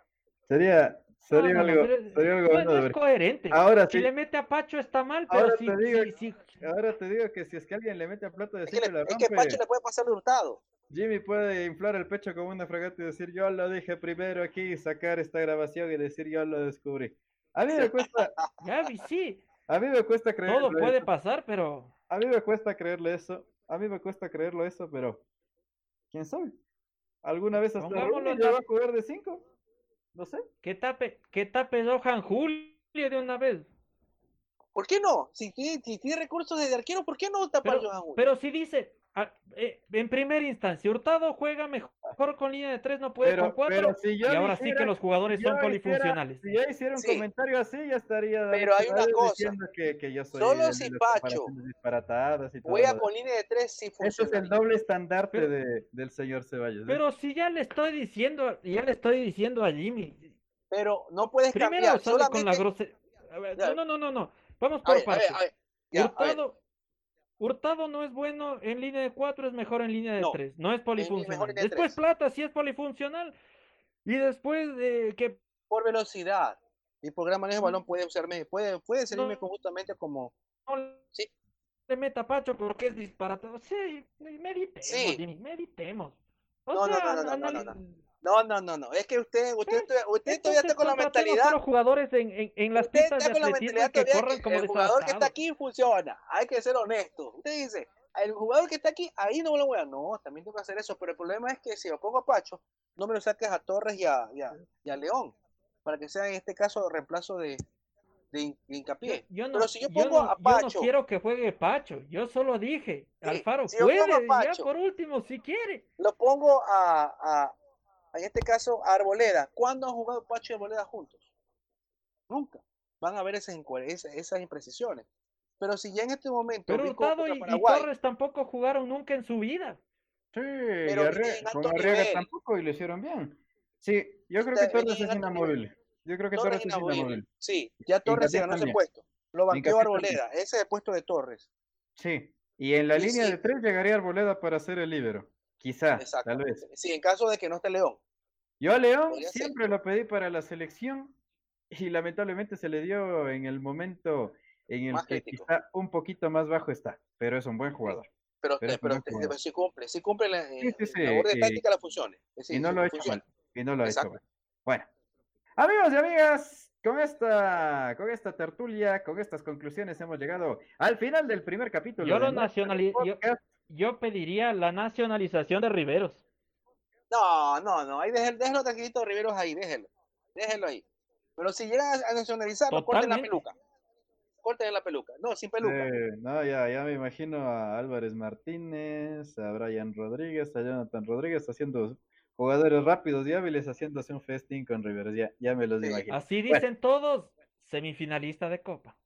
Speaker 1: Sería, Sería algo, sería algo
Speaker 3: no, es coherente.
Speaker 1: Ahora
Speaker 3: si le mete a Pacho está mal, pero ahora, te digo,
Speaker 1: ahora te digo que si es que alguien le mete a Plata de 5
Speaker 2: es, es que Pacho le puede pasar de hurtado.
Speaker 1: Jimmy puede inflar el pecho como una fragata y decir yo lo dije primero aquí, sacar esta grabación y decir yo lo descubrí. A mí me cuesta.
Speaker 3: Gaby, sí.
Speaker 1: A mí me cuesta creerlo.
Speaker 3: Todo puede pasar, pero.
Speaker 1: A mí me cuesta creerle eso. A mí me cuesta creerlo eso, pero. ¿Quién sabe? ¿Alguna vez hasta Rumi va a jugar de 5? No sé.
Speaker 3: Que tape, que tape Johan Julio de una vez.
Speaker 2: ¿Por qué no? Si tiene, si tiene recursos de arquero, ¿por qué no tapar
Speaker 3: pero,
Speaker 2: Johan Julio?
Speaker 3: Pero si dice, a- eh, en primera instancia, Hurtado juega mejor con línea de tres, no puede
Speaker 1: Pero,
Speaker 3: con cuatro.
Speaker 1: pero si yo
Speaker 3: y ahora sí que los jugadores son
Speaker 1: hiciera-
Speaker 3: polifuncionales.
Speaker 1: Si yo hiciera un
Speaker 2: Sí.
Speaker 1: comentario así, ya estaría
Speaker 2: Pero hay una cosa.
Speaker 1: diciendo que, que yo soy
Speaker 2: Solo si Pacho
Speaker 1: comparaciones disparatadas y todo
Speaker 2: Juega
Speaker 1: lo
Speaker 2: con línea de tres si
Speaker 1: Ese es
Speaker 2: funciona.
Speaker 1: el doble estandarte
Speaker 3: Pero-
Speaker 1: de- del señor Ceballos. ¿eh?
Speaker 3: Pero si ya le estoy diciendo, ya le estoy diciendo a Jimmy.
Speaker 2: Pero no puedes
Speaker 3: Primero
Speaker 2: cambiar.
Speaker 3: con la grosería.
Speaker 2: Ya.
Speaker 3: No, no, no, no, no. Vamos por
Speaker 2: a ver,
Speaker 3: partes.
Speaker 2: a ver. Ya, a ver.
Speaker 3: Hurtado, Hurtado no es bueno en línea de 4, es mejor en línea de
Speaker 2: No,
Speaker 3: 3. No es polifuncional.
Speaker 2: de
Speaker 3: Después. Plata sí es polifuncional. Y después de que
Speaker 2: Por velocidad. Y por gran manejo de balón puede usarme, puede, puede servirme
Speaker 3: No.
Speaker 2: conjuntamente como.
Speaker 3: no
Speaker 2: Sí.
Speaker 3: le meta Pacho porque es disparatado. Sí, meditemos,
Speaker 2: Sí.
Speaker 3: Jimmy, meditemos. O
Speaker 2: No, no,
Speaker 3: sea,
Speaker 2: no, no, no, no, no. Es que usted, usted, todavía- usted todavía está con la mentalidad.
Speaker 3: solo jugadores en, en, en las
Speaker 2: Usted
Speaker 3: pistas
Speaker 2: está
Speaker 3: de
Speaker 2: con la
Speaker 3: atletismo
Speaker 2: mentalidad
Speaker 3: que
Speaker 2: que
Speaker 3: como
Speaker 2: el jugador que está aquí funciona. Hay que ser honesto. Usted dice, el jugador que está aquí, ahí no me lo voy a. No, también tengo que hacer eso. Pero el problema es que si lo pongo a Pacho, no me lo saques a Torres y a, y a, y a León. Para que sea en este caso reemplazo de, de, hin- de hincapié.
Speaker 3: Yo no,
Speaker 2: Pero si yo
Speaker 3: yo
Speaker 2: pongo
Speaker 3: no-
Speaker 2: a
Speaker 3: yo no
Speaker 2: Pacho,
Speaker 3: quiero que juegue Pacho. Yo solo dije,
Speaker 2: Sí,
Speaker 3: Alfaro
Speaker 2: si
Speaker 3: puede, ya
Speaker 2: Pacho.
Speaker 3: por último, si quiere.
Speaker 2: lo pongo a, a, en este caso, Arboleda. ¿Cuándo han jugado Pacho y Arboleda juntos? Nunca. Van a ver esas, incohe- esas, esas imprecisiones. Pero si ya en este momento
Speaker 3: Pero Hurtado y, Torres tampoco jugaron nunca en su vida.
Speaker 1: Sí,
Speaker 2: Pero
Speaker 1: y con Arriaga tampoco y lo hicieron bien. Sí, yo creo que Torres es inamovible. Yo creo que
Speaker 2: Torres
Speaker 1: es
Speaker 2: inamovible. Sí, ya Torres se ganó ese puesto. Lo banqueó Arboleda. Ese es el puesto de Torres.
Speaker 1: Sí, y en la
Speaker 2: Y
Speaker 1: línea
Speaker 2: sí.
Speaker 1: de tres llegaría Arboleda para ser el líbero. Quizá, tal
Speaker 2: Exactamente.
Speaker 1: vez.
Speaker 2: Sí, en caso de que no esté León.
Speaker 1: Yo a León
Speaker 2: ser.
Speaker 1: siempre lo pedí para la selección y lamentablemente se le dio en el momento en el
Speaker 2: Más
Speaker 1: que
Speaker 2: crítico.
Speaker 1: quizá un poquito más bajo está, pero es un buen jugador.
Speaker 2: Pero,
Speaker 1: Pero
Speaker 2: pero,
Speaker 1: buen
Speaker 2: sí cumple, sí cumple la,
Speaker 1: sí, sí,
Speaker 2: la labor de táctica la funciones.
Speaker 1: Y no lo ha hecho mal. Y no lo ha hecho mal. Bueno, amigos y amigas, con esta, con esta tertulia, con estas conclusiones hemos llegado al final del primer capítulo.
Speaker 3: Yo
Speaker 1: de
Speaker 3: lo nacionali- yo-. Yo pediría la nacionalización de Riveros.
Speaker 2: No, no, no. Ahí déjelo, déjelo tranquilito, Riveros ahí, déjelo. Déjelo ahí. Pero si llegan a- nacionalizarlo, corten la peluca. Corten la peluca. No, sin peluca.
Speaker 1: Eh, no, ya, ya me imagino a Álvarez Martínez, a Brian Rodríguez, a Jonathan Rodríguez haciendo jugadores rápidos y hábiles haciéndose un festín con Riveros. Ya, ya me los
Speaker 2: Sí.
Speaker 1: imagino.
Speaker 3: Así
Speaker 1: Bueno.
Speaker 3: dicen todos, semifinalista de Copa.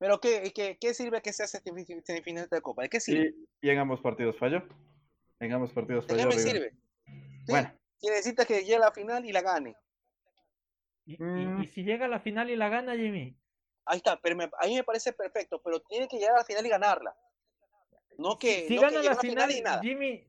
Speaker 2: Pero ¿qué, qué, qué sirve que sea semifinal de Copa? ¿De qué sirve?
Speaker 1: Y, y en ambos partidos falló. En ambos partidos
Speaker 2: ¿De
Speaker 1: falló.
Speaker 2: qué me sirve? Sí,
Speaker 1: Bueno,
Speaker 2: Y necesita que llegue a la final y la gane.
Speaker 3: Y, y-
Speaker 1: Mm.
Speaker 3: y si llega a la final y la gana, Jimmy.
Speaker 2: Ahí está, pero me- a mí me parece perfecto, pero tiene que llegar a la final y ganarla. No que,
Speaker 3: si
Speaker 2: no que
Speaker 3: gana la final,
Speaker 2: y nada.
Speaker 3: Jimmy,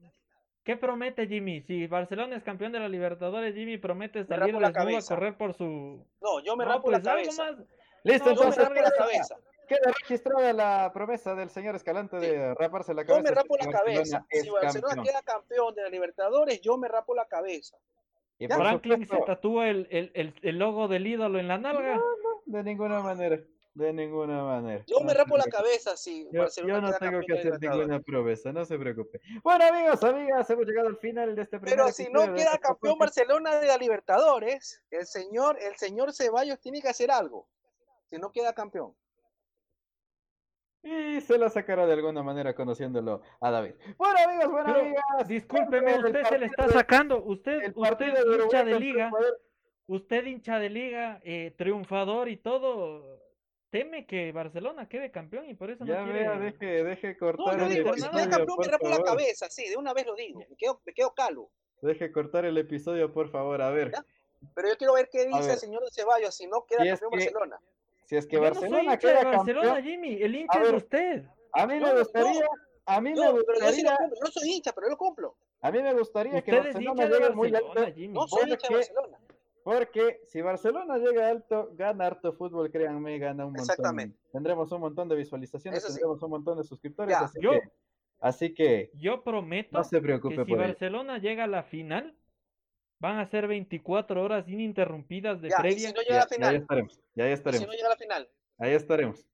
Speaker 3: ¿qué promete Jimmy? Si Barcelona es campeón de la Libertadores, Jimmy promete salir
Speaker 2: rapo la
Speaker 3: a correr por su...
Speaker 2: No, yo me
Speaker 3: No,
Speaker 2: rapo
Speaker 3: pues
Speaker 2: la cabeza.
Speaker 3: más.
Speaker 1: listo,
Speaker 3: No,
Speaker 2: Yo me
Speaker 1: entonces
Speaker 2: rapo la
Speaker 1: queda,
Speaker 2: cabeza.
Speaker 1: Queda registrada la promesa del señor Escalante
Speaker 2: Sí.
Speaker 1: de raparse la
Speaker 2: Yo
Speaker 1: cabeza.
Speaker 2: me rapo la cabeza. Si Barcelona
Speaker 1: campeón.
Speaker 2: queda campeón de la Libertadores, yo me rapo la cabeza.
Speaker 1: Y
Speaker 2: Ya.
Speaker 3: Franklin se tatúa el, el, el, el logo del ídolo en la nalga.
Speaker 1: de ninguna manera. De ninguna manera.
Speaker 2: Yo
Speaker 1: No
Speaker 2: me rapo la cabeza si
Speaker 1: Yo,
Speaker 2: Barcelona
Speaker 1: yo no tengo que hacer ninguna promesa, no se preocupe. Bueno, amigos, amigas, hemos llegado al final de este primer
Speaker 2: Pero si no queda campeón. Barcelona de la Libertadores, el señor, el señor Ceballos tiene que hacer algo. Si no queda campeón.
Speaker 1: Y se la sacará de alguna manera conociéndolo a David. Bueno, amigos, bueno,
Speaker 3: Pero,
Speaker 1: amigas.
Speaker 3: Discúlpeme, usted se le está
Speaker 1: de-
Speaker 3: sacando. Usted, usted
Speaker 1: de
Speaker 3: hincha de liga, usted hincha de liga, eh, triunfador y todo, teme que Barcelona quede campeón y por eso
Speaker 1: Ya
Speaker 3: no quiere...
Speaker 1: vea, deje, deje
Speaker 2: No,
Speaker 1: cortar
Speaker 2: yo
Speaker 1: el
Speaker 2: digo, si
Speaker 3: episodio,
Speaker 2: queda
Speaker 1: episodio,
Speaker 2: campeón me
Speaker 1: por
Speaker 2: rapo la cabeza, sí, de una vez lo digo. Me quedo, me quedo calvo.
Speaker 1: Deje cortar el episodio, por favor. A ver,
Speaker 2: Ya. Pero yo quiero ver qué dice el señor Ceballos si no queda
Speaker 1: Si
Speaker 2: campeón
Speaker 1: que-
Speaker 2: Barcelona.
Speaker 1: Si es que
Speaker 3: Yo no
Speaker 1: Barcelona
Speaker 3: de
Speaker 1: campeón,
Speaker 3: Jimmy, el hincha
Speaker 1: A
Speaker 3: es
Speaker 1: ver,
Speaker 3: usted.
Speaker 1: a mí
Speaker 2: No,
Speaker 1: me
Speaker 2: no,
Speaker 1: gustaría, a mí me
Speaker 2: No, sí
Speaker 1: gustaría,
Speaker 2: cumplo. No soy hincha, pero yo lo cumplo.
Speaker 1: a mí me gustaría que Barcelona llegue muy alto.
Speaker 3: Jimmy.
Speaker 2: No soy hincha de
Speaker 1: Porque-
Speaker 2: Barcelona.
Speaker 1: Porque si Barcelona llega alto, gana harto fútbol, créanme, gana un montón.
Speaker 2: Exactamente.
Speaker 1: Tendremos un montón de visualizaciones,
Speaker 2: sí.
Speaker 1: tendremos un montón de suscriptores,
Speaker 2: Ya.
Speaker 1: así,
Speaker 3: Yo-
Speaker 1: que, así que
Speaker 3: Yo prometo
Speaker 1: no se preocupe
Speaker 3: que si. Barcelona llega a la final, van a ser 24 horas ininterrumpidas de
Speaker 2: Ya, y
Speaker 3: previa.
Speaker 2: si no llega
Speaker 1: Ya,
Speaker 2: a la
Speaker 1: ya,
Speaker 2: final.
Speaker 1: estaremos, ya, ya
Speaker 2: y si
Speaker 1: estaremos,
Speaker 2: no llega a la final.
Speaker 1: ahí estaremos.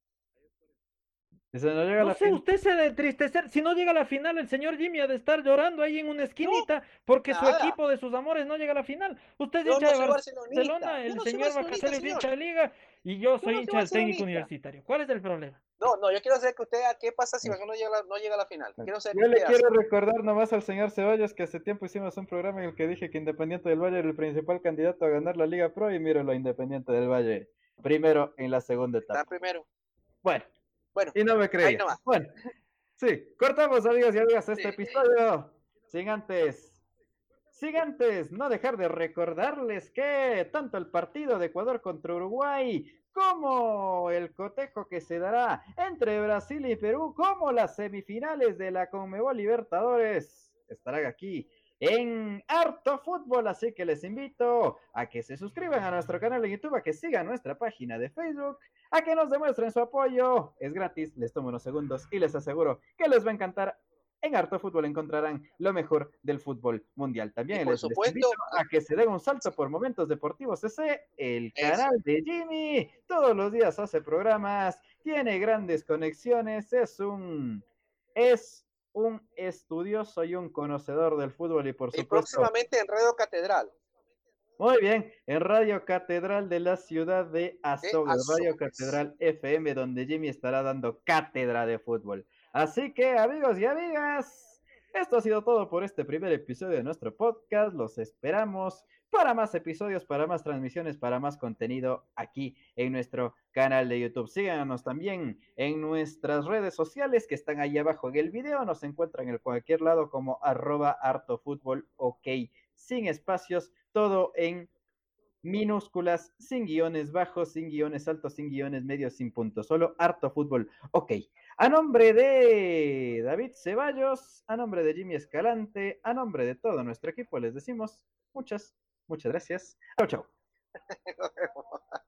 Speaker 3: No sé, usted se de entristecer. Si no llega a la final, el señor Jimmy ha de estar llorando ahí en una esquinita porque su equipo de sus amores no llega a la final. Usted es hincha de Barcelona, el señor Bacasel es hincha de Liga y yo soy hincha del técnico universitario. ¿Cuál es el problema?
Speaker 2: No, no, yo quiero saber que usted, ¿qué pasa si Barcelona no llega, no llega a la final? Quiero saber
Speaker 1: yo le quiero recordar nomás al señor Ceballos que hace tiempo hicimos un programa en el que dije que Independiente del Valle era el principal candidato a ganar la Liga Pro y míralo, Independiente del Valle. Primero en la segunda etapa.
Speaker 2: Está primero.
Speaker 1: Bueno, bueno, y no me creía. Bueno, sí, cortamos, amigas y amigas, este episodio. Sin antes, sin antes no dejar de recordarles que tanto el partido de Ecuador contra Uruguay como el cotejo que se dará entre Brasil y Perú, como las semifinales de la Conmebol Libertadores, estarán aquí en Harto Fútbol, así que les invito a que se suscriban a nuestro canal de YouTube, a que sigan nuestra página de Facebook, a que nos demuestren su apoyo. Es gratis, les tomo unos segundos y les aseguro que les va a encantar. En Harto Fútbol encontrarán lo mejor del fútbol mundial. También les, invito a que se den un salto por Momentos Deportivos CC, el canal de Jimmy. Todos los días hace programas, tiene grandes conexiones, es un es un estudioso y un conocedor del fútbol y por supuesto. Y
Speaker 2: próximamente en Radio Catedral.
Speaker 1: Muy bien, en Radio Catedral de la ciudad de Azogues, Radio Catedral FM, donde Jimmy estará dando cátedra de fútbol. Así que, amigos y amigas, esto ha sido todo por este primer episodio de nuestro podcast. Los esperamos para más episodios, para más transmisiones, para más contenido aquí en nuestro canal de YouTube. Síganos también en nuestras redes sociales que están ahí abajo en el video. Nos encuentran en cualquier lado como arroba hartofútbol, ok, sin espacios todo en minúsculas, sin guiones bajos, sin guiones altos, sin guiones medios, sin puntos, solo harto fútbol. Ok, a nombre de David Ceballos, a nombre de Jimmy Escalante, a nombre de todo nuestro equipo, les decimos muchas, muchas gracias. Chao, chao.